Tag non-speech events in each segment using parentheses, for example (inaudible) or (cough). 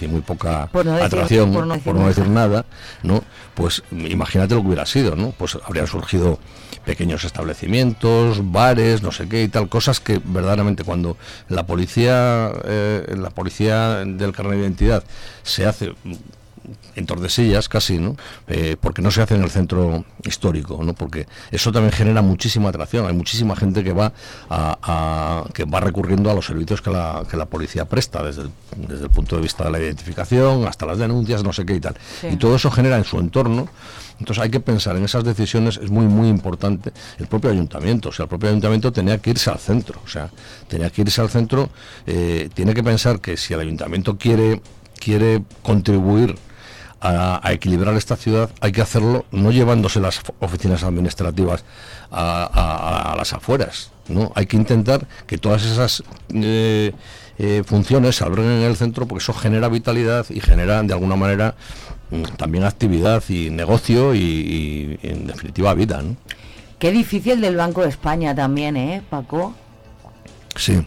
y muy poca Por no decir- atracción, por no decir nada, ¿no? Pues imagínate lo que hubiera sido, ¿no? Pues habrían surgido pequeños establecimientos, bares, no sé qué y tal, cosas que verdaderamente cuando la policía, eh, la policía del carnet de identidad se hace en Tordesillas casi, ¿no? Eh, porque no se hace en el centro histórico, ¿no? Porque eso también genera muchísima atracción. Hay muchísima gente que va a, a- que va recurriendo a los servicios que la, que la policía presta, desde el, desde el punto de vista de la identificación hasta las denuncias, no sé qué y tal. Sí. Y todo eso genera en su entorno. Entonces hay que pensar en esas decisiones, es muy, muy importante el propio ayuntamiento. O sea, el propio ayuntamiento tenía que irse al centro. O sea, tenía que irse al centro, eh, tiene que pensar que si el ayuntamiento quiere, quiere contribuir a, equilibrar esta ciudad hay que hacerlo no llevándose las oficinas administrativas a las afueras no hay que intentar que todas esas eh, eh, funciones se alberguen en el centro porque eso genera vitalidad y genera de alguna manera mm, también actividad y negocio y, y, en definitiva vida ¿no? Qué difícil del Banco de España también, ¿eh, Paco? Sí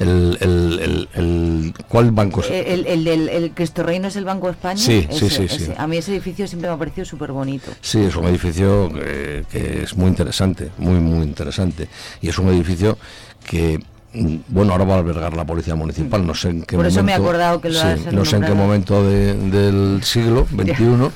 el, el, el, el- ¿cuál banco es? El, el del el Cristo Reino es el Banco de España. Sí, sí, Ese- sí, sí. ese. A mí ese edificio siempre me ha parecido súper bonito. Sí, es un edificio que es muy interesante, muy, muy interesante. Y es un edificio que, mm, bueno, ahora va a albergar la Policía Municipal, no sé en qué Por momento... eso me he acordado que lo sí, No sé en qué momento de- del siglo XXI,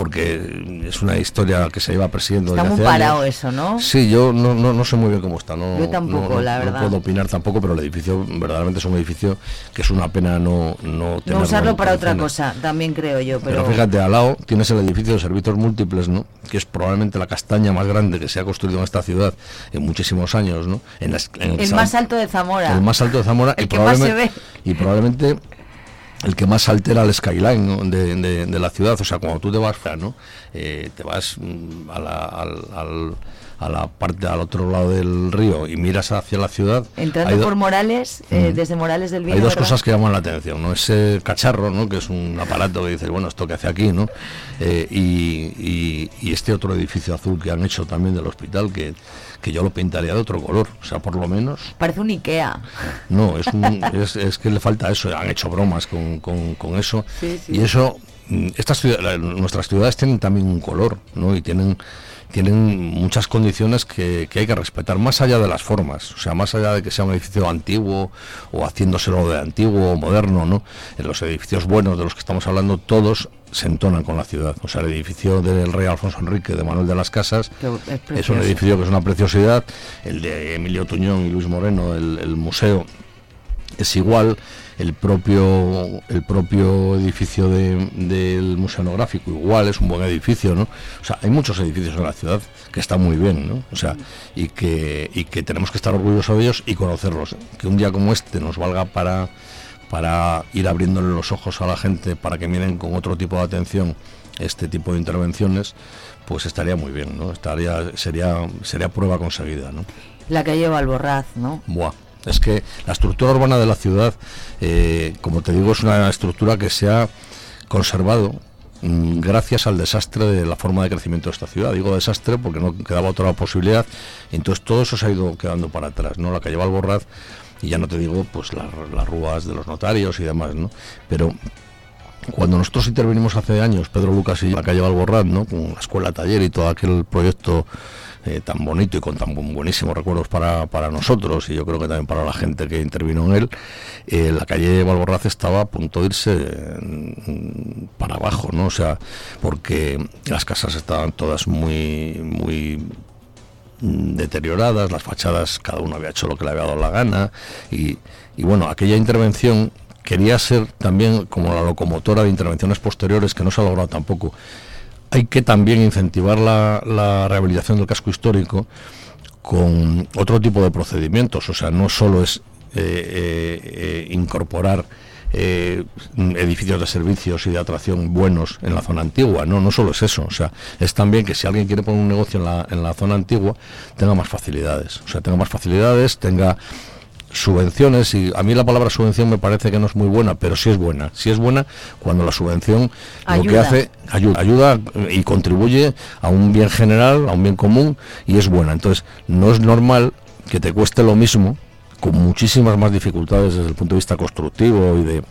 porque es una historia que se lleva persiguiendo Está desde muy hace parado años. eso, ¿no? Sí, yo no, no, no sé muy bien cómo está. No, Yo tampoco, no- no- la no verdad. puedo opinar tampoco, pero el edificio verdaderamente es un edificio que es una pena no, no No tenerlo usarlo para otra cosa, también creo yo. Pero, Pero fíjate, al lado tienes el edificio de servicios múltiples, ¿no? Que es probablemente la castaña más grande que se ha construido en esta ciudad en muchísimos años, ¿no? En las- en el más alto de Zamora. el más alto de Zamora El y que más se probablemente, y probablemente el que más altera el skyline ¿no? de, de- de la ciudad. O sea, cuando tú te vas, ¿no? Eh, te vas mm, a la, al- al- a la parte al otro lado del río y miras hacia la ciudad. Entrando do- por Morales, eh, Mm. desde Morales del Vino. hay dos ¿verdad? cosas que llaman la atención, ¿no? Ese cacharro, ¿no? Que es un aparato que dices, bueno, ¿esto que hace aquí, no? Eh, y, y- y este otro edificio azul que han hecho también del hospital, que, que yo lo pintaría de otro color, o sea, por lo menos Parece un Ikea. no, es, un- es, es que le falta eso, han hecho bromas con, con- con eso. Sí, sí. Y eso, mm, estas ciudad- la- nuestras ciudades tienen también un color, ¿no? Y tienen, tienen muchas condiciones que, que hay que respetar, más allá de las formas, o sea, más allá de que sea un edificio antiguo o haciéndoselo de antiguo o moderno, ¿no? En los edificios buenos de los que estamos hablando, todos se entonan con la ciudad. O sea, el edificio del rey Alfonso Enrique de Manuel de las Casas es es un edificio que es una preciosidad. El de Emilio Tuñón y Luis Moreno, el, el museo, es igual. El propio, el propio edificio de- del Museo Etnográfico igual, es un buen edificio, ¿no? O sea, hay muchos edificios en la ciudad que están muy bien, ¿no? O sea, y que, y que tenemos que estar orgullosos de ellos y conocerlos. Que un día como este nos valga para, para ir abriéndole los ojos a la gente para que miren con otro tipo de atención este tipo de intervenciones, pues estaría muy bien, ¿no? Estaría, sería, sería prueba conseguida, ¿no? La calle Valborraz, ¿no? Buah. Es que la estructura urbana de la ciudad, eh, como te digo, es una estructura que se ha conservado mm, gracias al desastre de la forma de crecimiento de esta ciudad. Digo desastre porque no quedaba otra posibilidad. entonces todo eso se ha ido quedando para atrás, ¿no? La calle Valborraz, y ya no te digo, pues las, las rúas de los notarios y demás, ¿no? Pero cuando nosotros intervenimos hace años, Pedro Lucas y la calle Valborraz, ¿no? con la escuela taller y todo aquel proyecto eh, tan bonito y con tan bu- buenísimos recuerdos para, para nosotros y yo creo que también para la gente que intervino en él, eh, la calle Valborraz estaba a punto de irse mm, para abajo, ¿no? O sea, porque las casas estaban todas muy, muy mm, deterioradas, las fachadas cada uno había hecho lo que le había dado la gana y, y bueno, aquella intervención quería ser también como la locomotora de intervenciones posteriores que no se ha logrado tampoco. Hay que también incentivar la, rehabilitación del casco histórico con otro tipo de procedimientos, o sea, no solo es eh, eh, eh, incorporar eh, edificios de servicios y de atracción buenos en la zona antigua, no, no solo es eso, o sea, es también que si alguien quiere poner un negocio en la, en la zona antigua, tenga más facilidades, o sea, tenga más facilidades, tenga subvenciones y a mí la palabra subvención me parece que no es muy buena, pero sí es buena. Sí es buena cuando la subvención lo que hace ayuda, ayuda y contribuye a un bien general, a un bien común y es buena. Entonces, no es normal que te cueste lo mismo con muchísimas más dificultades desde el punto de vista constructivo y de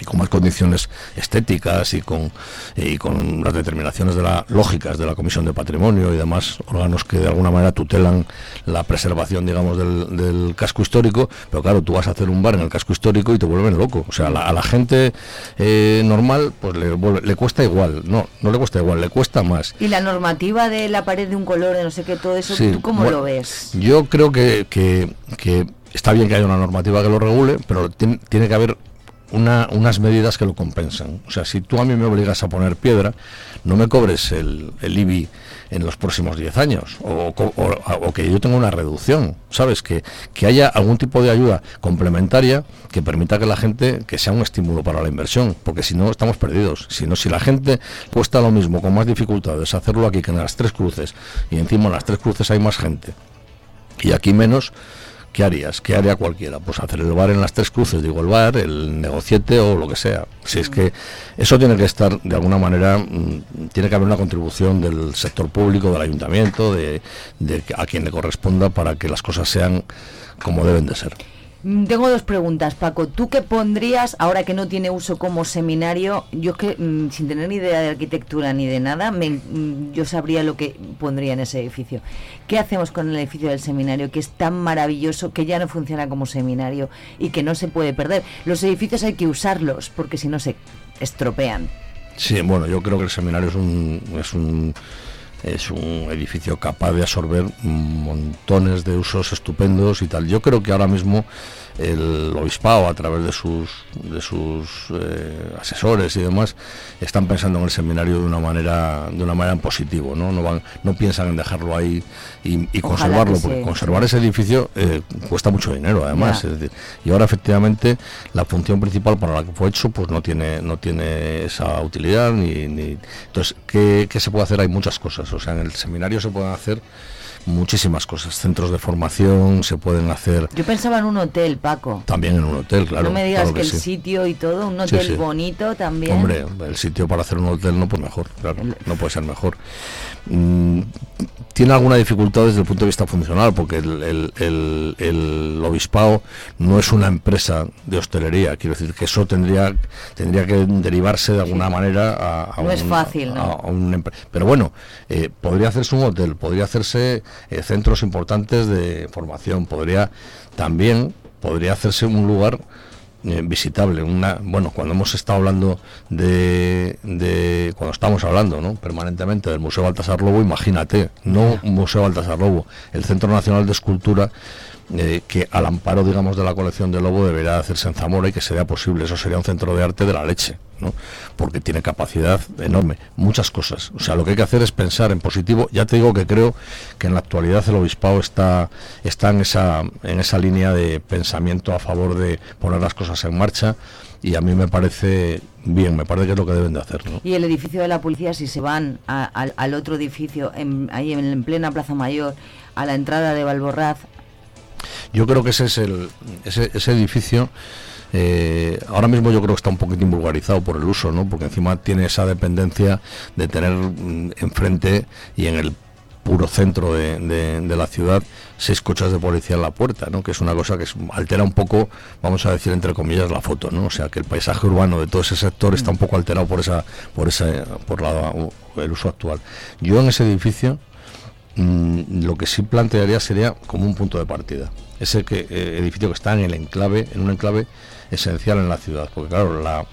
y con más condiciones estéticas y con, y con las determinaciones de la, lógicas de la Comisión de Patrimonio y demás órganos que de alguna manera tutelan la preservación, digamos, del, casco histórico. Pero claro, tú vas a hacer un bar en el casco histórico y te vuelven loco. O sea, a la gente eh, normal pues le, le, cuesta igual. No, no le cuesta igual, le cuesta más. Y la normativa de la pared de un color, de no sé qué, todo eso, ¿tú cómo lo ves? Yo creo que, que, que está bien que haya una normativa que lo regule, pero tiene, tiene que haber unas medidas que lo compensan. O sea, si tú a mí me obligas a poner piedra, no me cobres el, el IBI en los próximos 10 años o, que yo tenga una reducción, ¿sabes? Que, que haya algún tipo de ayuda complementaria que permita que la gente, que sea un estímulo para la inversión, porque si no estamos perdidos. Si no, si la gente cuesta lo mismo, con más dificultades, hacerlo aquí que en las tres cruces, y encima en las tres cruces hay más gente, y aquí menos, ¿qué harías? ¿Qué haría cualquiera? Pues hacer el bar en las tres cruces, digo el bar, el negociete o lo que sea. Si es que eso tiene que estar, de alguna manera, mm, tiene que haber una contribución del sector público, del ayuntamiento, de, de a quien le corresponda para que las cosas sean como deben de ser. Mm, tengo dos preguntas, Paco. ¿Tú qué pondrías, ahora que no tiene uso como seminario? Yo que mm, sin tener ni idea de arquitectura ni de nada, mm, yo sabría lo que pondría en ese edificio. ¿Qué hacemos con el edificio del seminario, que es tan maravilloso, que ya no funciona como seminario y que no se puede perder? Los edificios hay que usarlos, porque si no se estropean. Sí, bueno, yo creo que el seminario es un... Es un es un edificio capaz de absorber montones de usos estupendos y tal. Yo creo que ahora mismo el obispado a través de sus de sus eh, asesores y demás están pensando en el seminario de una manera de una manera en positivo no no van no piensan en dejarlo ahí y, conservarlo porque conservar ese edificio eh, cuesta mucho dinero además y ahora efectivamente la función principal para la que fue hecho pues no tiene no tiene esa utilidad ni, ni... entonces ¿qué, ¿qué se puede hacer hay muchas cosas o sea en el seminario se pueden hacer muchísimas cosas. Centros de formación se pueden hacer. Yo pensaba en un hotel, Paco. También en un hotel, claro. No me digas que, el sitio y todo, un hotel bonito también. Hombre, el sitio para hacer un hotel no pues mejor, claro, no puede ser mejor. Mm, tiene alguna dificultad desde el punto de vista funcional, porque el, el, obispado no es una empresa de hostelería, quiero decir que eso tendría tendría que derivarse de alguna manera a, no es fácil, ¿no? pero bueno, eh, podría hacerse un hotel, podría hacerse eh, centros importantes de formación, podría también podría hacerse un lugar eh, visitable. Una, bueno, cuando hemos estado hablando de, de, cuando estamos hablando, ¿no? Permanentemente del Museo Baltasar Lobo, imagínate, no Museo Baltasar Lobo, el Centro Nacional de Escultura eh, que al amparo, digamos, de la colección de Lobo deberá hacerse en Zamora y que sería posible. Eso sería un centro de arte de la leche, ¿no? Porque tiene capacidad enorme, muchas cosas. O sea, lo que hay que hacer es pensar en positivo. Ya te digo que creo que en la actualidad el obispado está, está en, esa, en esa línea de pensamiento a favor de poner las cosas en marcha y a mí me parece bien, me parece que es lo que deben de hacer. ¿no? Y el edificio de la policía, si se van al otro edificio, ahí en, en, plena Plaza Mayor, a la entrada de Valborraz, yo creo que ese es el, ese, edificio. Eh, ahora mismo yo creo que está un poquito invulgarizado por el uso, ¿no? Porque encima tiene esa dependencia de tener mm, enfrente y en el puro centro de, de, la ciudad seis coches de policía en la puerta, ¿no? que es una cosa que altera un poco, vamos a decir entre comillas, la foto, ¿no? o sea que el paisaje urbano de todo ese sector está un poco alterado por esa, por esa, por la, el uso actual. Yo en ese edificio Mm, lo que sí plantearía sería como un punto de partida. Ese que, eh, edificio que está en el enclave, en un enclave esencial en la ciudad, porque claro, la,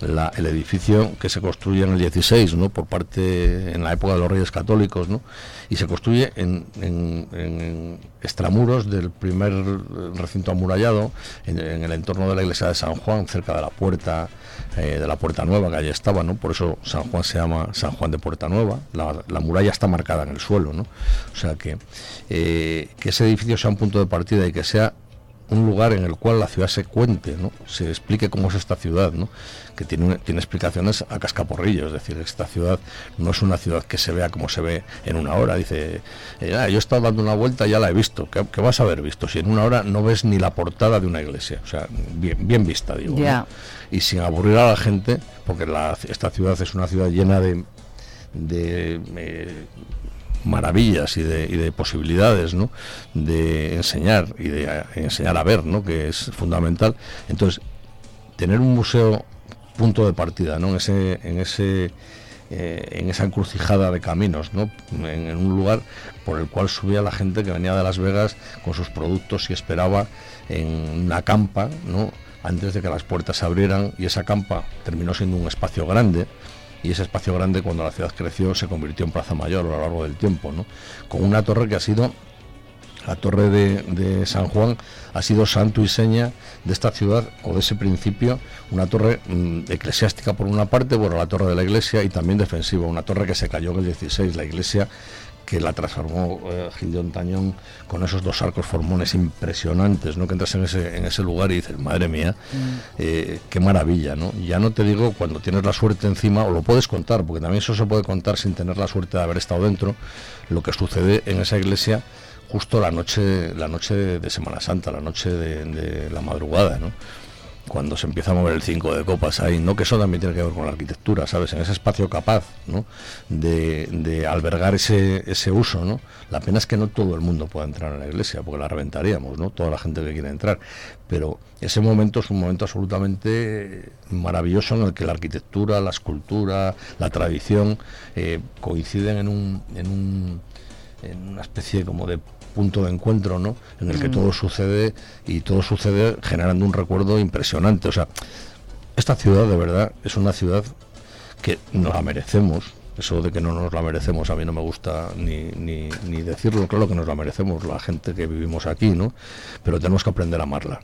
el edificio que se construye en el 16, ¿no? por parte, en la época de los Reyes Católicos, ¿no? y se construye en, en, extramuros del primer recinto amurallado, en, el entorno de la iglesia de San Juan, cerca de la puerta, eh, de la Puerta Nueva, que allí estaba, ¿no? por eso San Juan se llama San Juan de Puerta Nueva, la, muralla está marcada en el suelo, ¿no? o sea que, eh, que ese edificio sea un punto de partida y que sea un lugar en el cual la ciudad se cuente, ¿no? se explique cómo es esta ciudad, ¿no? que tiene, tiene explicaciones a cascaporrillo, es decir, esta ciudad no es una ciudad que se vea como se ve en una hora, dice, eh, ah, yo he estado dando una vuelta y ya la he visto, ¿Qué, vas a haber visto? Si en una hora no ves ni la portada de una iglesia, o sea, bien, bien vista, digo, y sin aburrir a la gente, porque la, esta ciudad es una ciudad llena de, de eh, maravillas y de, y de, posibilidades ¿no? de enseñar y de enseñar a ver, ¿no? que es fundamental. Entonces, tener un museo punto de partida, ¿no? En ese, en ese eh, en esa encrucijada de caminos, ¿no? En, un lugar por el cual subía la gente que venía de Las Vegas con sus productos y esperaba en una campa, ¿no? antes de que las puertas se abrieran y esa campa terminó siendo un espacio grande y ese espacio grande cuando la ciudad creció se convirtió en Plaza Mayor a lo largo del tiempo, ¿no? con una torre que ha sido la torre de, San Juan ha sido santo y seña de esta ciudad o de ese principio, una torre mm, eclesiástica por una parte, bueno, la torre de la iglesia y también defensiva, una torre que se cayó en el 16, la iglesia que la transformó eh, Gil Tañón con esos dos arcos formones impresionantes, ¿no? Que entras en ese, en ese lugar y dices, madre mía, mm. eh, qué maravilla, ¿no? Ya no te digo cuando tienes la suerte encima, o lo puedes contar, porque también eso se puede contar sin tener la suerte de haber estado dentro, lo que sucede en esa iglesia justo la noche, la noche de Semana Santa, la noche de, de la madrugada, ¿no? Cuando se empieza a mover el 5 de copas ahí, no que eso también tiene que ver con la arquitectura, ¿sabes? En ese espacio capaz, ¿no? De, albergar ese, ese uso, ¿no? La pena es que no todo el mundo pueda entrar en la iglesia, porque la reventaríamos, ¿no? Toda la gente que quiere entrar. Pero ese momento es un momento absolutamente maravilloso en el que la arquitectura, la escultura, la tradición eh, coinciden en un, en un en una especie como de punto de encuentro, ¿no? En el que todo sucede y todo sucede generando un recuerdo impresionante. O sea, esta ciudad de verdad es una ciudad que nos la merecemos. Eso de que no nos la merecemos a mí no me gusta ni, ni, ni decirlo, claro que nos la merecemos la gente que vivimos aquí, ¿no? Pero tenemos que aprender a amarla.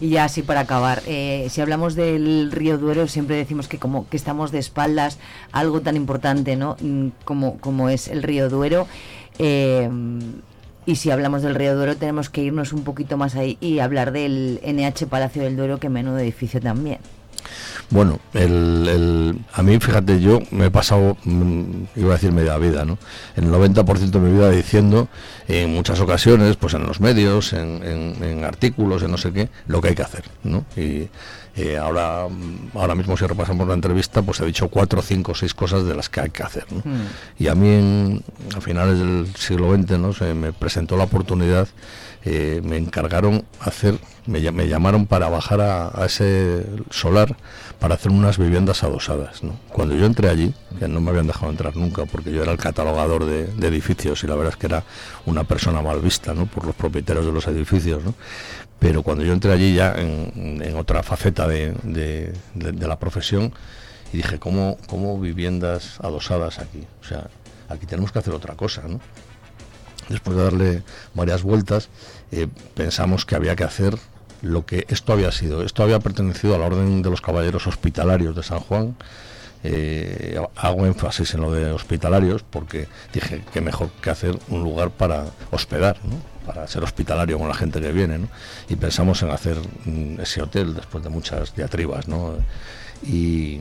Y ya así para acabar, eh, si hablamos del río Duero, siempre decimos que como que estamos de espaldas algo tan importante, ¿no? Mm, como, como es el río Duero. Eh, y si hablamos del Río Duero tenemos que irnos un poquito más ahí y hablar del NH Palacio del Duero, que menudo edificio también. Bueno, el, a mí, fíjate, yo me he pasado, mm, iba a decir media vida, ¿no? El 90% de mi vida diciendo, en muchas ocasiones, pues en los medios, en, artículos, en no sé qué, lo que hay que hacer, ¿no? Y eh, ahora, ahora mismo si repasamos la entrevista, pues he dicho cuatro, cinco, seis cosas de las que hay que hacer. Hmm. Y a mí a finales del siglo XX ¿no? se me presentó la oportunidad, eh, me encargaron hacer, me, llamaron para bajar a, ese solar para hacer unas viviendas adosadas. Cuando yo entré allí, que no me habían dejado entrar nunca porque yo era el catalogador de, edificios y la verdad es que era una persona mal vista ¿no? por los propietarios de los edificios, ¿no? Pero cuando yo entré allí ya en, otra faceta de, la profesión y dije, ¿cómo, ¿cómo viviendas adosadas aquí? O sea, aquí tenemos que hacer otra cosa, ¿no? Después de darle varias vueltas, eh, pensamos que había que hacer lo que esto había sido. Esto había pertenecido a la Orden de los Caballeros Hospitalarios de San Juan. Eh, hago énfasis en lo de hospitalarios porque dije que mejor que hacer un lugar para hospedar, ¿no? para ser hospitalario con la gente que viene, y pensamos en hacer mm, ese hotel después de muchas diatribas, ¿no? y,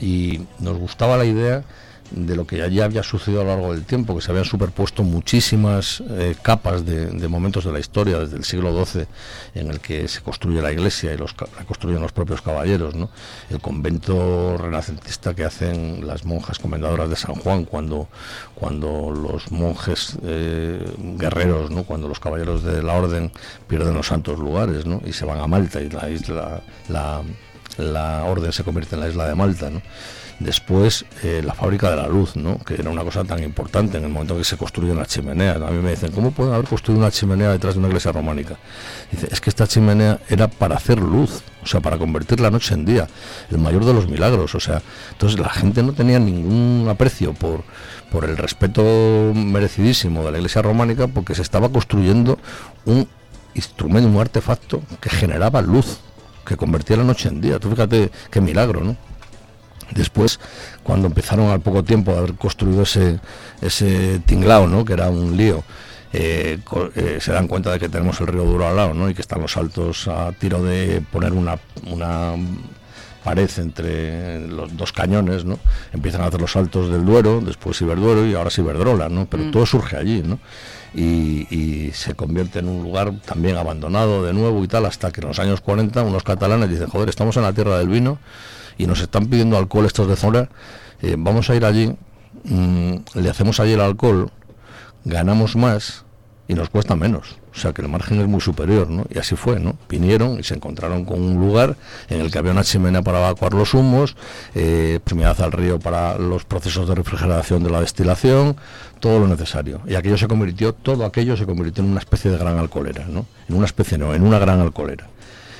y nos gustaba la idea de lo que allí había sucedido a lo largo del tiempo, que se habían superpuesto muchísimas eh, capas de, momentos de la historia, desde el siglo XII, en el que se construye la iglesia y los, la construyen los propios caballeros, ¿no? el convento renacentista que hacen las monjas comendadoras de San Juan cuando, cuando los monjes eh, guerreros, ¿no? cuando los caballeros de la orden pierden los santos lugares ¿no? y se van a Malta y la isla, la, la orden se convierte en la isla de Malta. ¿no? Después, eh, la fábrica de la luz, ¿no? que era una cosa tan importante en el momento que se construye una chimenea. A mí me dicen, ¿cómo pueden haber construido una chimenea detrás de una iglesia románica? Dice, es que esta chimenea era para hacer luz, o sea, para convertir la noche en día, el mayor de los milagros. O sea, entonces la gente no tenía ningún aprecio por, por el respeto merecidísimo de la iglesia románica porque se estaba construyendo un instrumento, un artefacto que generaba luz, que convertía la noche en día. Tú fíjate qué milagro, ¿no? Después, cuando empezaron al poco tiempo a haber construido ese, ese tinglao, ¿no? que era un lío, eh, eh, se dan cuenta de que tenemos el río Duro al lado ¿no? y que están los altos a tiro de poner una, una pared entre los dos cañones, ¿no? Empiezan a hacer los saltos del Duero, después Iberduero y ahora Iberdrola, ¿no? Pero mm. todo surge allí, ¿no? Y, y, se convierte en un lugar también abandonado de nuevo y tal, hasta que en los años 40 unos catalanes dicen, joder, estamos en la tierra del vino, y nos están pidiendo alcohol estos de zona, eh, vamos a ir allí, mm, le hacemos allí el alcohol, ganamos más y nos cuesta menos. O sea que el margen es muy superior, ¿no? Y así fue, ¿no? Vinieron y se encontraron con un lugar en el que había una chimenea para evacuar los humos, eh, al río para los procesos de refrigeración de la destilación, todo lo necesario. Y aquello se convirtió, todo aquello se convirtió en una especie de gran alcoholera, ¿no? En una especie, no, en una gran alcoholera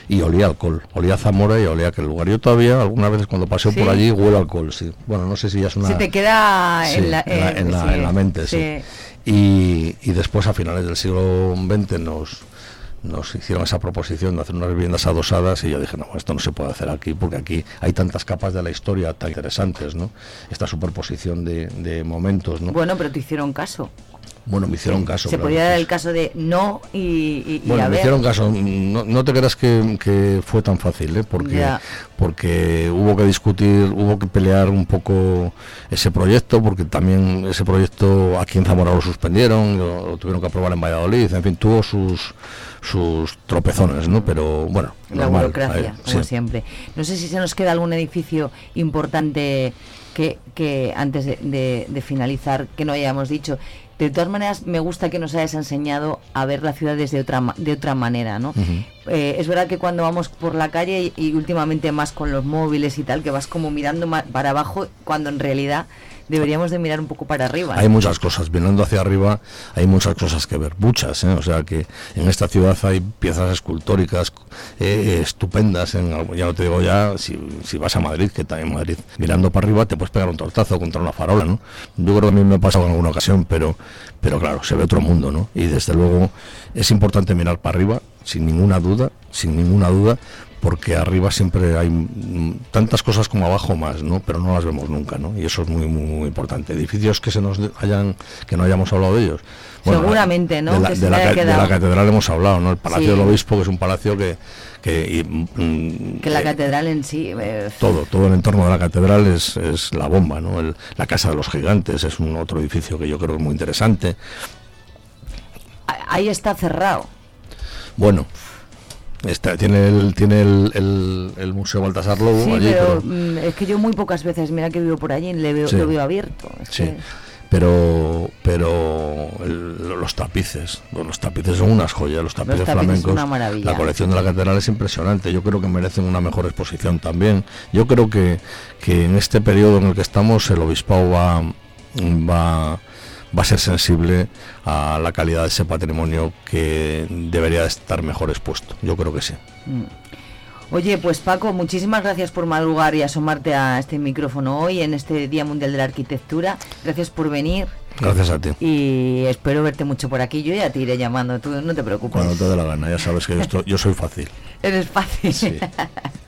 y olía alcohol, olía Zamora y olía aquel lugar. Yo todavía, algunas veces cuando paseo por allí, huelo alcohol, sí. Bueno, no sé si ya es una... Se te queda en, la, en, la, mente, sí. Y, después, a finales del siglo XX, nos, nos hicieron esa proposición de hacer unas viviendas adosadas y yo dije, no, esto no se puede hacer aquí porque aquí hay tantas capas de la historia tan interesantes, ¿no? Esta superposición de, de momentos, ¿no? Bueno, pero te hicieron caso. Bueno, me hicieron caso. Se podía dar el caso de no y, bueno, me hicieron caso. No, te creas que, fue tan fácil, ¿eh? porque porque hubo que discutir, hubo que pelear un poco ese proyecto, porque también ese proyecto aquí en Zamora lo suspendieron, lo, tuvieron que aprobar en Valladolid, en fin, tuvo sus sus tropezones, ¿no? Pero bueno, la burocracia, como siempre. No sé si se nos queda algún edificio importante que, que antes de, de finalizar que no hayamos dicho de todas maneras me gusta que nos hayas enseñado a ver la ciudad desde otra de otra manera no eh, es verdad que cuando vamos por la calle y, últimamente más con los móviles y tal que vas como mirando para abajo cuando en realidad deberíamos de mirar un poco para arriba. Hay muchas cosas, mirando hacia arriba hay muchas cosas que ver, muchas, ¿eh? o sea que en esta ciudad hay piezas escultóricas eh, estupendas, en, ya no te digo ya, si, si, vas a Madrid, que también Madrid, mirando para arriba te puedes pegar un tortazo contra una farola, ¿no? Yo creo que a mí me ha pasado en alguna ocasión, pero, pero claro, se ve otro mundo, ¿no? Y desde luego es importante mirar para arriba, sin ninguna duda, sin ninguna duda, porque arriba siempre hay tantas cosas como abajo más, ¿no? Pero no las vemos nunca, ¿no? Y eso es muy, muy, importante. Edificios que se nos hayan, que no hayamos hablado de ellos. Seguramente, ¿no? De la, catedral hemos hablado, ¿no? El Palacio del Obispo, que es un palacio que... Que, que la catedral en sí... Eh, todo, todo el entorno de la catedral es, es la bomba, ¿no? la Casa de los Gigantes es un otro edificio que yo creo es muy interesante. Ahí está cerrado. Bueno, tiene el, tiene el, el, Museo Baltasar Lobo sí, pero, mm, es que yo muy pocas veces, mira que vivo por allí, le veo, lo veo abierto. sí. Pero, pero los tapices, los tapices son unas joyas, los tapices, flamencos. La colección de la catedral es impresionante. Yo creo que merecen una mejor exposición también. Yo creo que, que en este periodo en el que estamos el obispado va, va va a ser sensible a la calidad de ese patrimonio que debería estar mejor expuesto. Yo creo que sí. Mm. Oye, pues Paco, muchísimas gracias por madrugar y asomarte a este micrófono hoy en este Día Mundial de la Arquitectura. Gracias por venir. Gracias a ti. Y espero verte mucho por aquí. Yo ya te iré llamando, tú no te preocupes. Cuando te dé la gana, ya sabes que yo, yo soy fácil. (laughs) Eres fácil. Sí. (laughs)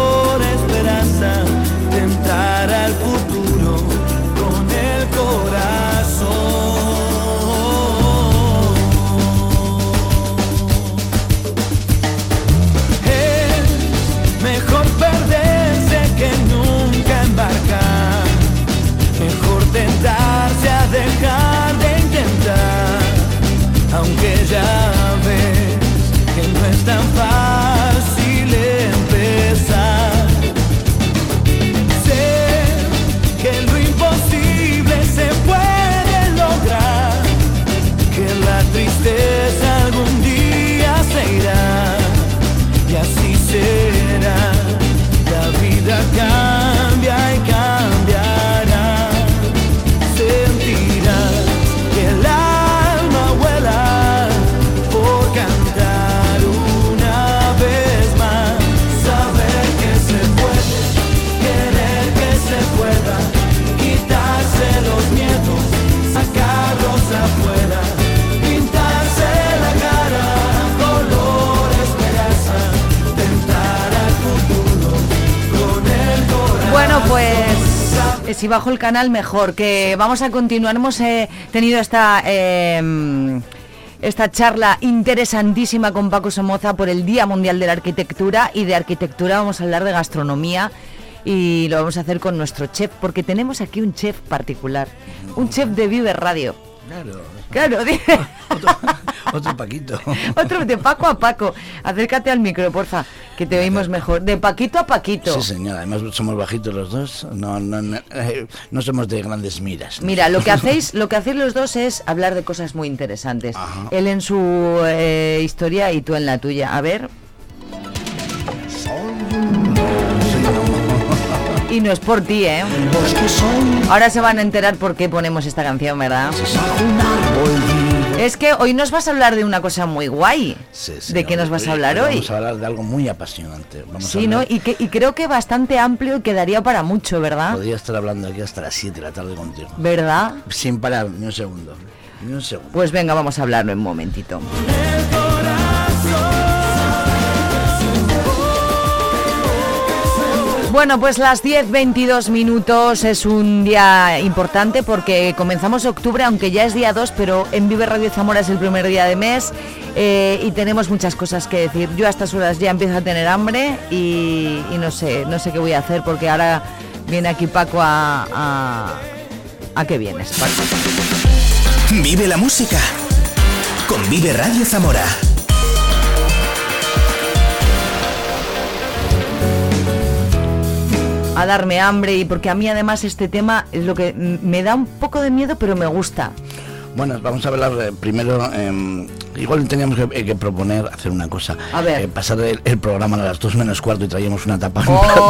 esperanza, Eh, si bajo el canal, mejor. Que vamos a continuar. Hemos eh, tenido esta. em, esta charla interesantísima con Paco Somoza por el Día Mundial de la Arquitectura y de arquitectura vamos a hablar de gastronomía y lo vamos a hacer con nuestro chef porque tenemos aquí un chef particular, un chef de Vive Radio. Claro. Claro, di- (laughs) Otro, otro Paquito. (laughs) otro de Paco a Paco. Acércate al micro, porfa, que te oímos mejor. De Paquito a Paquito. Sí, señora. Además somos bajitos los dos. No, no, no, eh, no somos de grandes miras. Mira, lo que (laughs) hacéis, lo que hacéis los dos es hablar de cosas muy interesantes. Ajá. Él en su eh, historia y tú en la tuya. A ver. Y no es por ti, ¿eh? Ahora se van a enterar por qué ponemos esta canción, ¿verdad? Es que hoy nos vas a hablar de una cosa muy guay. Sí, sí, ¿De qué nos vas a hablar Vamos hoy? a hablar de algo muy apasionante. Vamos a Sí, ¿no? Y, que, y creo que bastante amplio y quedaría para mucho, ¿verdad? Podría estar hablando aquí hasta las 7 de la tarde contigo. ¿Verdad? Sin parar, ni un segundo. Ni un segundo. Pues venga, vamos a hablarlo en un momentito. Bueno, pues las 10.22 minutos es un día importante porque comenzamos octubre, aunque ya es día 2, pero en Vive Radio Zamora es el primer día de mes eh, y tenemos muchas cosas que decir. Yo a estas horas ya empiezo a tener hambre y, no sé, no sé qué voy a hacer porque ahora viene aquí Paco a... ¿A, ¿a qué vienes? Vive la música con Vive Radio Zamora. A darme hambre y porque a mí además este tema es lo que me da un poco de miedo pero me gusta. Bueno, vamos a hablar eh, primero. em, igual teníamos que, eh, que proponer hacer una cosa. A ver. Eh, pasar el, el programa a las 2 menos cuarto y traíamos una tapa.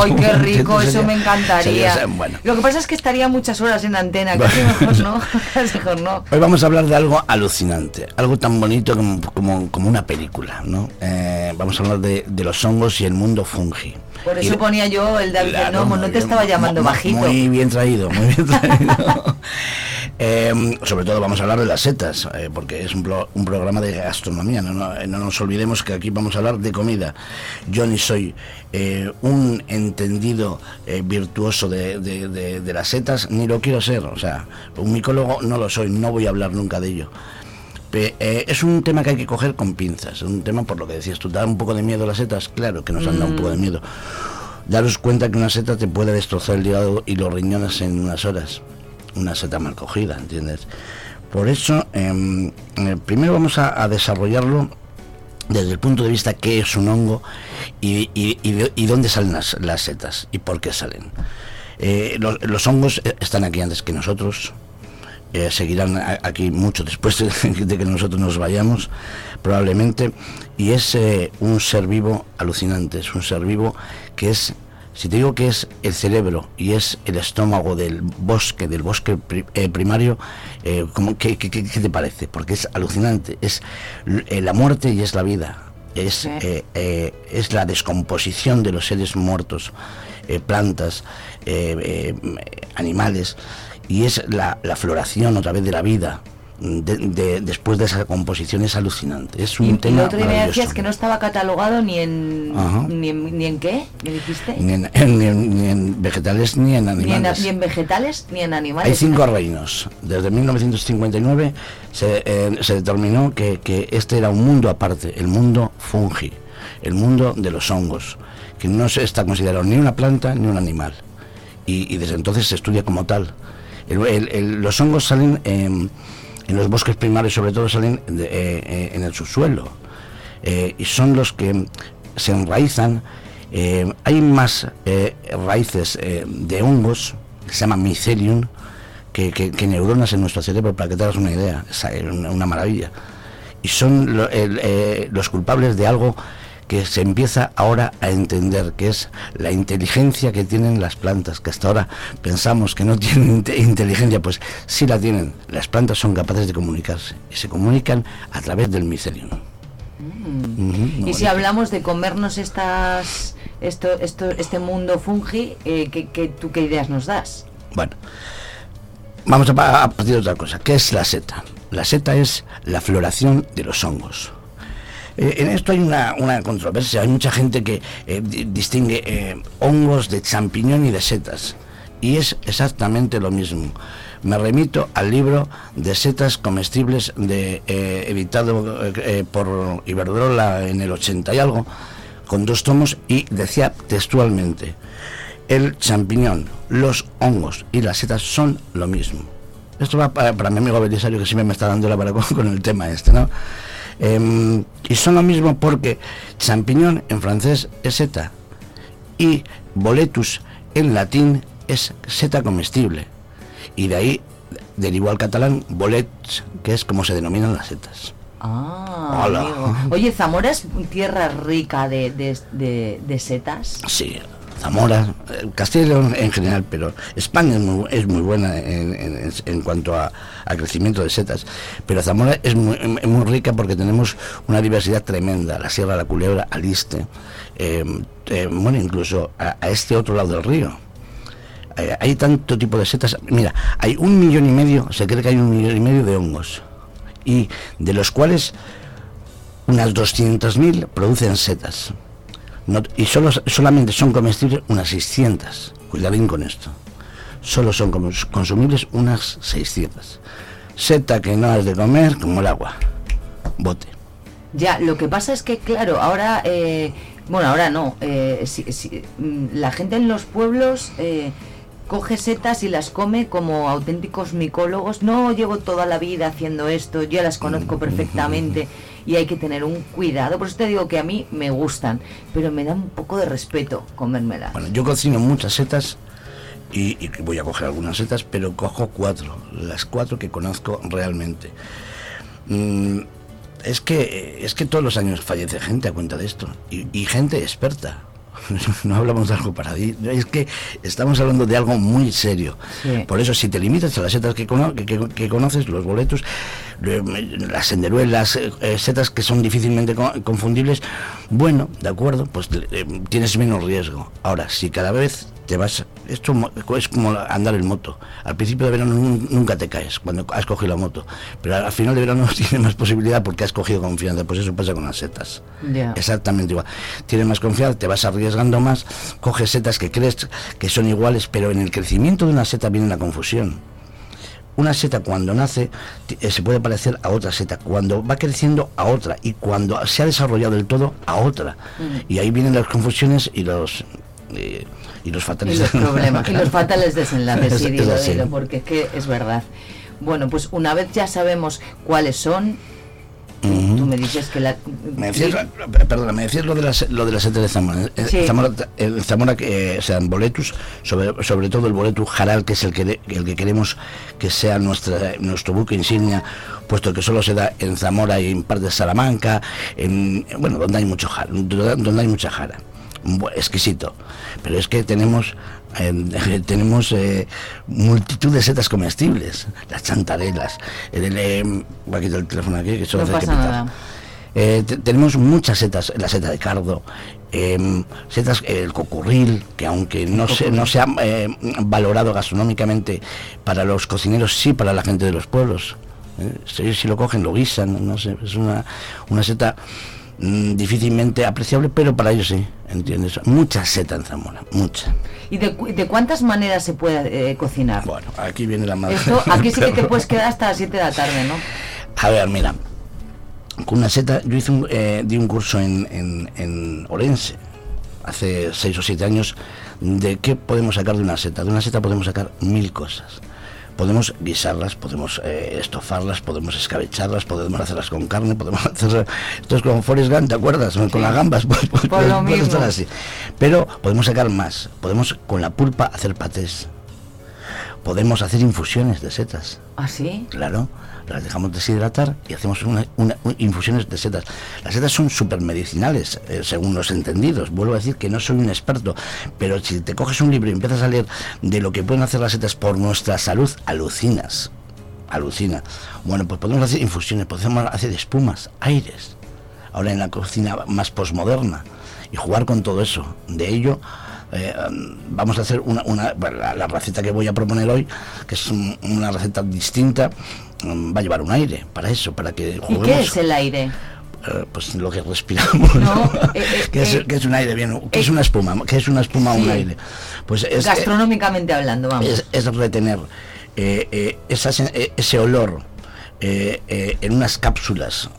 ¡Ay, qué (laughs) rico! Eso Sería- me encantaría. sería- bueno. Lo que pasa es que estaría muchas horas en antena, casi mejor no, (laughs) (laughs) casi mejor no. Hoy vamos a hablar de algo alucinante, algo tan bonito como, como, como una película, ¿no? Eh, vamos a hablar de, de los hongos y el mundo fungi. Por eso ponía yo el David Claro, Nomo, no te bien, estaba llamando bajito. Muy bien traído, muy bien traído. (laughs) (laughs) Eh, sobre todo vamos a hablar de las setas, eh, porque es un, pro- un programa de gastronomía. ¿no? No, eh, no nos olvidemos que aquí vamos a hablar de comida. Yo ni soy eh, un entendido eh, virtuoso de, de- de- de las setas, ni lo quiero ser. O sea, un micólogo no lo soy, no voy a hablar nunca de ello. Eh, es un tema que hay que coger con pinzas, es un tema por lo que decías tú, da un poco de miedo las setas, claro que nos han dado un poco de miedo. Daros cuenta que una seta te puede destrozar el hígado y los riñones en unas horas, una seta mal cogida, ¿entiendes? Por eso, em, eh, primero vamos a, a desarrollarlo desde el punto de vista qué es un hongo y, y- y de- y dónde salen las, las setas y por qué salen. Eh, los, los hongos están aquí antes que nosotros, eh, seguirán aquí mucho después (laughs) de, que nosotros nos vayamos, probablemente, y es eh, un ser vivo alucinante, es un ser vivo que es, si te digo que es el cerebro y es el estómago del bosque, del bosque eh, primario, eh, ¿cómo- qué, qué- qué- qué te parece? Porque es alucinante, es la muerte y es la vida. Es, es la descomposición de los seres muertos, plantas, animales, y es la, la floración otra vez de la vida. de- de- después de esa composición es alucinante. Es un Y, y tema lo otro maravilloso. decías que no estaba catalogado ni en, ni en ni en qué, ¿me dijiste? Ni en, ni en- ni en vegetales ni en Ni en, animales. ni en vegetales ni en animales. Hay cinco reinos. Desde 1959 se, eh, se determinó que, que este era un mundo aparte, el mundo fungi, el mundo de los hongos, que no se está considerado ni una planta ni un animal. Y, y desde entonces se estudia como tal. El- los hongos salen em, en los bosques primarios, sobre todo salen eh, eh, en el subsuelo. Eh, y son los que se enraizan. Hay más raíces de hongos, que se llaman mycelium, que, que- neuronas en nuestro cerebro, para que te hagas una idea. Es una, maravilla. Y son lo- los culpables de algo que se empieza ahora a entender, que es la inteligencia que tienen las plantas, que hasta ahora pensamos que no (laughs) tienen inte- inteligencia, pues sí la tienen. Las plantas son capaces de comunicarse y se comunican a través del micelium. Ujú, muy Y si hablamos de comernos estas, esto, esto, este mundo fungi, eh, ¿qué, qué- tú qué ideas nos das? Bueno, vamos a, a partir de otra cosa. ¿Qué es la seta? La seta es la floración de los hongos. Eh, en esto hay una, una controversia. Hay mucha gente que eh, di- distingue eh, hongos de champiñón y de setas. y es exactamente lo mismo. Me remito al libro de setas comestibles de, eh, editado por Iberdrola en el 80 y algo, con dos tomos, y decía textualmente, el champiñón, los hongos y las setas son lo mismo. Esto va para, para mi amigo Belisario, que siempre me está dando la para con el tema este, ¿no? Em, y son lo mismo porque champiñón en francés es seta y boletus en latín es seta comestible. Y de ahí derivó al catalán bolets, que es como se denominan las setas. Ah, Hola. amigo. Oye, Zamora es tierra rica de, de, de- de setas. Sí, Zamora, León en general, pero España es muy, es muy buena en, cuanto a, crecimiento de setas. Pero Zamora es muy, rica porque tenemos una diversidad tremenda. La Sierra, la Culebra, Aliste, eh, eh, bueno, incluso a, a este otro lado del río. Eh, hay tanto tipo de setas. Mira, hay un millón y medio, se cree que hay un millón y medio de hongos. Y de los cuales unas 200.000 producen setas. No- y solo, solamente son comestibles unas 600. Cuidadín con esto. Solo son cons- consumibles unas 600. Seta que no has de comer como el agua. Bote. Ya, lo que pasa es que, claro, ahora, eh, bueno, ahora no, eh, si- si- mm, la gente en los pueblos eh, coge setas y las come como auténticos micólogos. No llevo toda la vida haciendo esto, yo las conozco perfectamente y hay que tener un cuidado. Por eso te digo que a mí me gustan, pero me da un poco de respeto comérmelas. Bueno, yo cocino muchas setas y, voy a coger algunas setas, pero cojo cuatro, las cuatro que conozco realmente. Mm, es que es que todos los años fallece gente a cuenta de esto y, y gente experta. (laughs) No hablamos de algo para ti, es que estamos hablando de algo muy serio. Sí. Por eso, si te limitas a las setas que, cono- que- que- que conoces, los boletos, eh, las senderuelas, eh, setas que son difícilmente co- confundibles, bueno, de acuerdo, pues eh, tienes menos riesgo. Ahora, si cada vez te vas, esto es como andar en moto. Al principio de verano nun- nunca te caes cuando has cogido la moto, pero al final de verano (laughs) tienes más posibilidad porque has cogido confianza. Pues eso pasa con las setas. Exactamente igual. Tienes más confianza, te vas arriesgando más, coges setas que crees que son iguales, pero en el crecimiento de una seta viene la confusión. Una seta cuando nace eh, se puede parecer a otra seta, cuando va creciendo a otra y cuando se ha desarrollado del todo a otra. Y ahí vienen las confusiones y los eh, y los fatales. Y los (laughs) problemas, y los fatales desenlaces, sí, es así. dilo, porque es que es verdad. Bueno, pues una vez ya sabemos cuáles son, tú me dices que la... Me decías, perdona, me decías lo de las lo de las setas de Zamora. En Sí. Zamora, en Zamora que eh, sean boletus, sobre, sobre todo el boletus jaral, que es el que el que queremos que sea nuestra nuestro buque insignia, puesto que solo se da en Zamora y en parte de Salamanca, en bueno, donde hay mucho donde hay mucha jara. Exquisito. Pero es que tenemos eh, (laughs) tenemos eh, multitud de setas comestibles, las chantarelas, el, eh, voy a quitar el teléfono aquí que solo No hace que pitar. Eh, te- tenemos muchas setas, la seta de cardo, em, setas, eh, el cocurril, que aunque no se, no se ha eh, valorado gastronómicamente para los cocineros, sí para la gente de los pueblos. Si, si lo cogen, lo guisan, no sé, es una, una seta mm, difícilmente apreciable, pero para ellos sí, ¿entiendes? Mucha seta en Zamora, mucha. ¿Y de, cu- de cuántas maneras se puede eh, cocinar? Bueno, aquí viene la madre. Esto, aquí sí que te (laughs) puedes quedar hasta las 7 de la tarde, ¿no? A ver, mira, con una seta, yo hice un, eh, di un curso en, en, en Orense hace seis o siete años de qué podemos sacar de una seta. De una seta podemos sacar mil cosas. Podemos guisarlas, podemos eh, estofarlas, podemos escabecharlas, podemos hacerlas con carne, podemos (laughs) hacer... Esto es como Forrest Gump, ¿te acuerdas? Con las gambas, pues, pues, Por lo mismo. estar así. Pero podemos sacar más. Podemos con la pulpa hacer patés. Podemos hacer infusiones de setas. ¿Ah, sí? Claro, las dejamos deshidratar y hacemos una, una- un- infusiones de setas. Las setas son supermedicinales, eh, según los entendidos. Vuelvo a decir que no soy un experto, pero si te coges un libro y empiezas a leer de lo que pueden hacer las setas por nuestra salud, alucinas. Alucina. Bueno, pues podemos hacer infusiones, podemos hacer espumas, aires. Ahora en la cocina más posmoderna. Y jugar con todo eso. De ello, eh, mm, vamos a hacer una, una- la, receta que voy a proponer hoy, que es un- una receta distinta, va a llevar un aire para eso, para que ¿Y juguemos. qué es el aire? eh, pues lo que respiramos, No, eh, eh, (laughs) que, es, eh, que es un aire bien, que es una espuma, que es una espuma un aire. Pues es, Gastronómicamente hablando, vamos. es, es retener esa ese olor en unas cápsulas,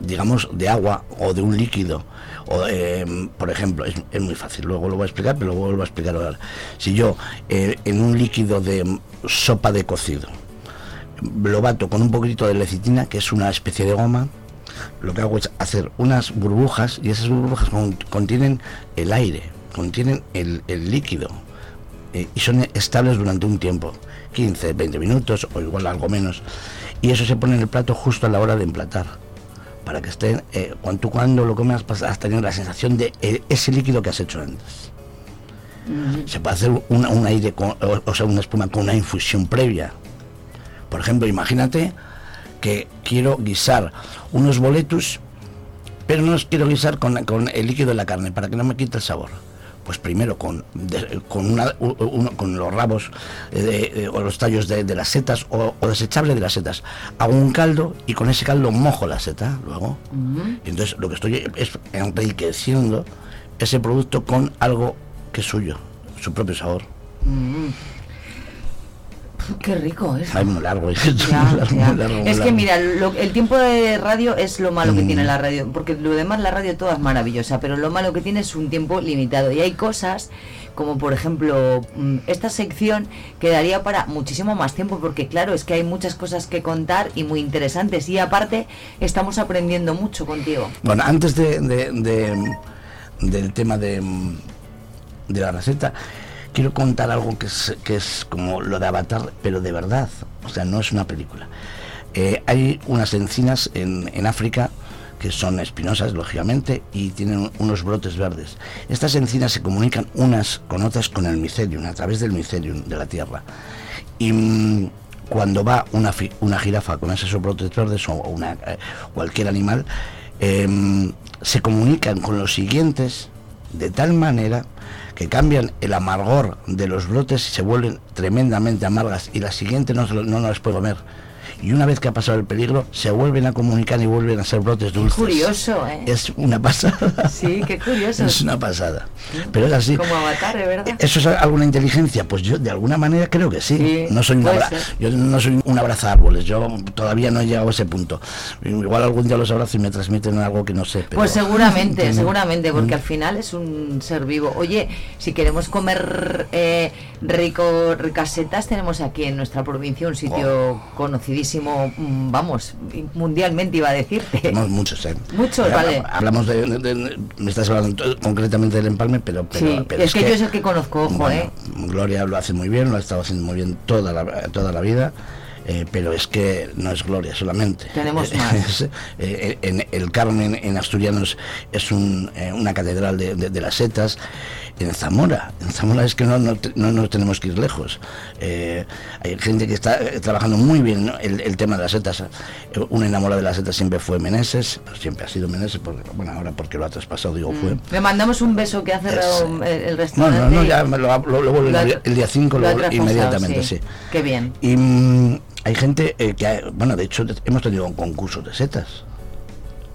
digamos, de agua o de un líquido. O, eh, por ejemplo, es, muy fácil, luego lo voy a explicar, pero lo vuelvo a explicar ahora. Si yo eh, en un líquido de mm, sopa de cocido lo bato con un poquito de lecitina, que es una especie de goma, lo que hago es hacer unas burbujas y esas burbujas con- contienen el aire, contienen el, el líquido eh, y son estables durante un tiempo, 15, 20 minutos o igual algo menos. Y eso se pone en el plato justo a la hora de emplatar. Para que esté, eh, cuando tú cuando lo comes a tener la sensación de eh, ese líquido que has hecho antes. Se puede hacer un, un aire, con- o, o sea, una espuma con una infusión previa. Por ejemplo, imagínate que quiero guisar unos boletus, pero no los quiero guisar con, con el líquido de la carne para que no me quite el sabor. Pues primero con, de- con, una- u- uno- con los rabos eh, de- eh, o los tallos de, de las setas o, o desechable de las setas. Hago un caldo y con ese caldo mojo la seta luego. Y entonces lo que estoy es enriqueciendo ese producto con algo que es suyo, su propio sabor. Qué rico es. Ay, muy largo. es Ya, (laughs) muy largo, ya. muy largo, muy Es que mira, lo- el tiempo de radio es lo malo que Mm. tiene la radio, porque lo demás la radio toda es maravillosa, pero lo malo que tiene es un tiempo limitado y hay cosas como por ejemplo mm, esta sección quedaría para muchísimo más tiempo porque claro es que hay muchas cosas que contar y muy interesantes y aparte estamos aprendiendo mucho contigo. Bueno, antes de, de- de- del tema de, de la receta, quiero contar algo que es, que es como lo de Avatar, pero de verdad. O sea, no es una película. Eh, hay unas encinas en, en África que son espinosas, lógicamente, y tienen unos brotes verdes. Estas encinas se comunican unas con otras con el micelium, a través del micelium de la Tierra. Y mm, cuando va una, una jirafa con esos brotes verdes o una, eh, cualquier animal, em, se comunican con los siguientes de tal manera que cambian el amargor de los brotes y se vuelven tremendamente amargas y las siguientes no, lo- no las puede comer. Y una vez que ha pasado el peligro, se vuelven a comunicar y vuelven a ser brotes dulces. Curioso, ¿eh? Es una pasada. Sí, qué curioso. Es una pasada. Pero es así. Como Avatar, ¿de verdad? ¿Eso es alguna inteligencia? Pues yo de alguna manera creo que sí. Sí, no soy un puede abra- ser. yo no soy un abraza árboles, yo todavía no he llegado a ese punto. Igual algún día los abrazo y me transmiten algo que no sé. pero- Pues seguramente, Tiene- seguramente, porque Mm. al final es un ser vivo. Oye, si queremos comer eh, rico, ricas setas, tenemos aquí en nuestra provincia un sitio Oh. conocidísimo, mm, vamos, mundialmente iba a decirte. Muchos, ¿eh? Muchos, vale. Hablamos de, de- de- Me estás hablando concretamente del empalme, pero. pero, Sí, pero es que yo es el que conozco, ojo, bueno, ¿eh? Gloria lo hace muy bien, lo ha estado haciendo muy bien toda la, toda la vida. eh, pero es que no es Gloria solamente. Tenemos (laughs) más. es, eh, en el Carmen, en Asturianos, es un, eh, una catedral de, de- de las setas. En Zamora, en Zamora es que no, no, no nos tenemos que ir lejos. Eh, hay gente que está eh, trabajando muy bien ¿no? el, el tema de las setas. Eh, Una enamorada de las setas siempre fue Meneses, siempre ha sido Meneses, porque, bueno, ahora porque lo ha traspasado, digo, fue. Le mandamos un beso que ha cerrado Es- el, el No, restaurante. no, no, ya me lo, lo, lo vuelvo Lo el día- el día 5, lo ha lo, traspasado, inmediatamente, sí. Qué bien. Y mm, hay gente eh, que, ha- bueno, de hecho hemos tenido concursos de setas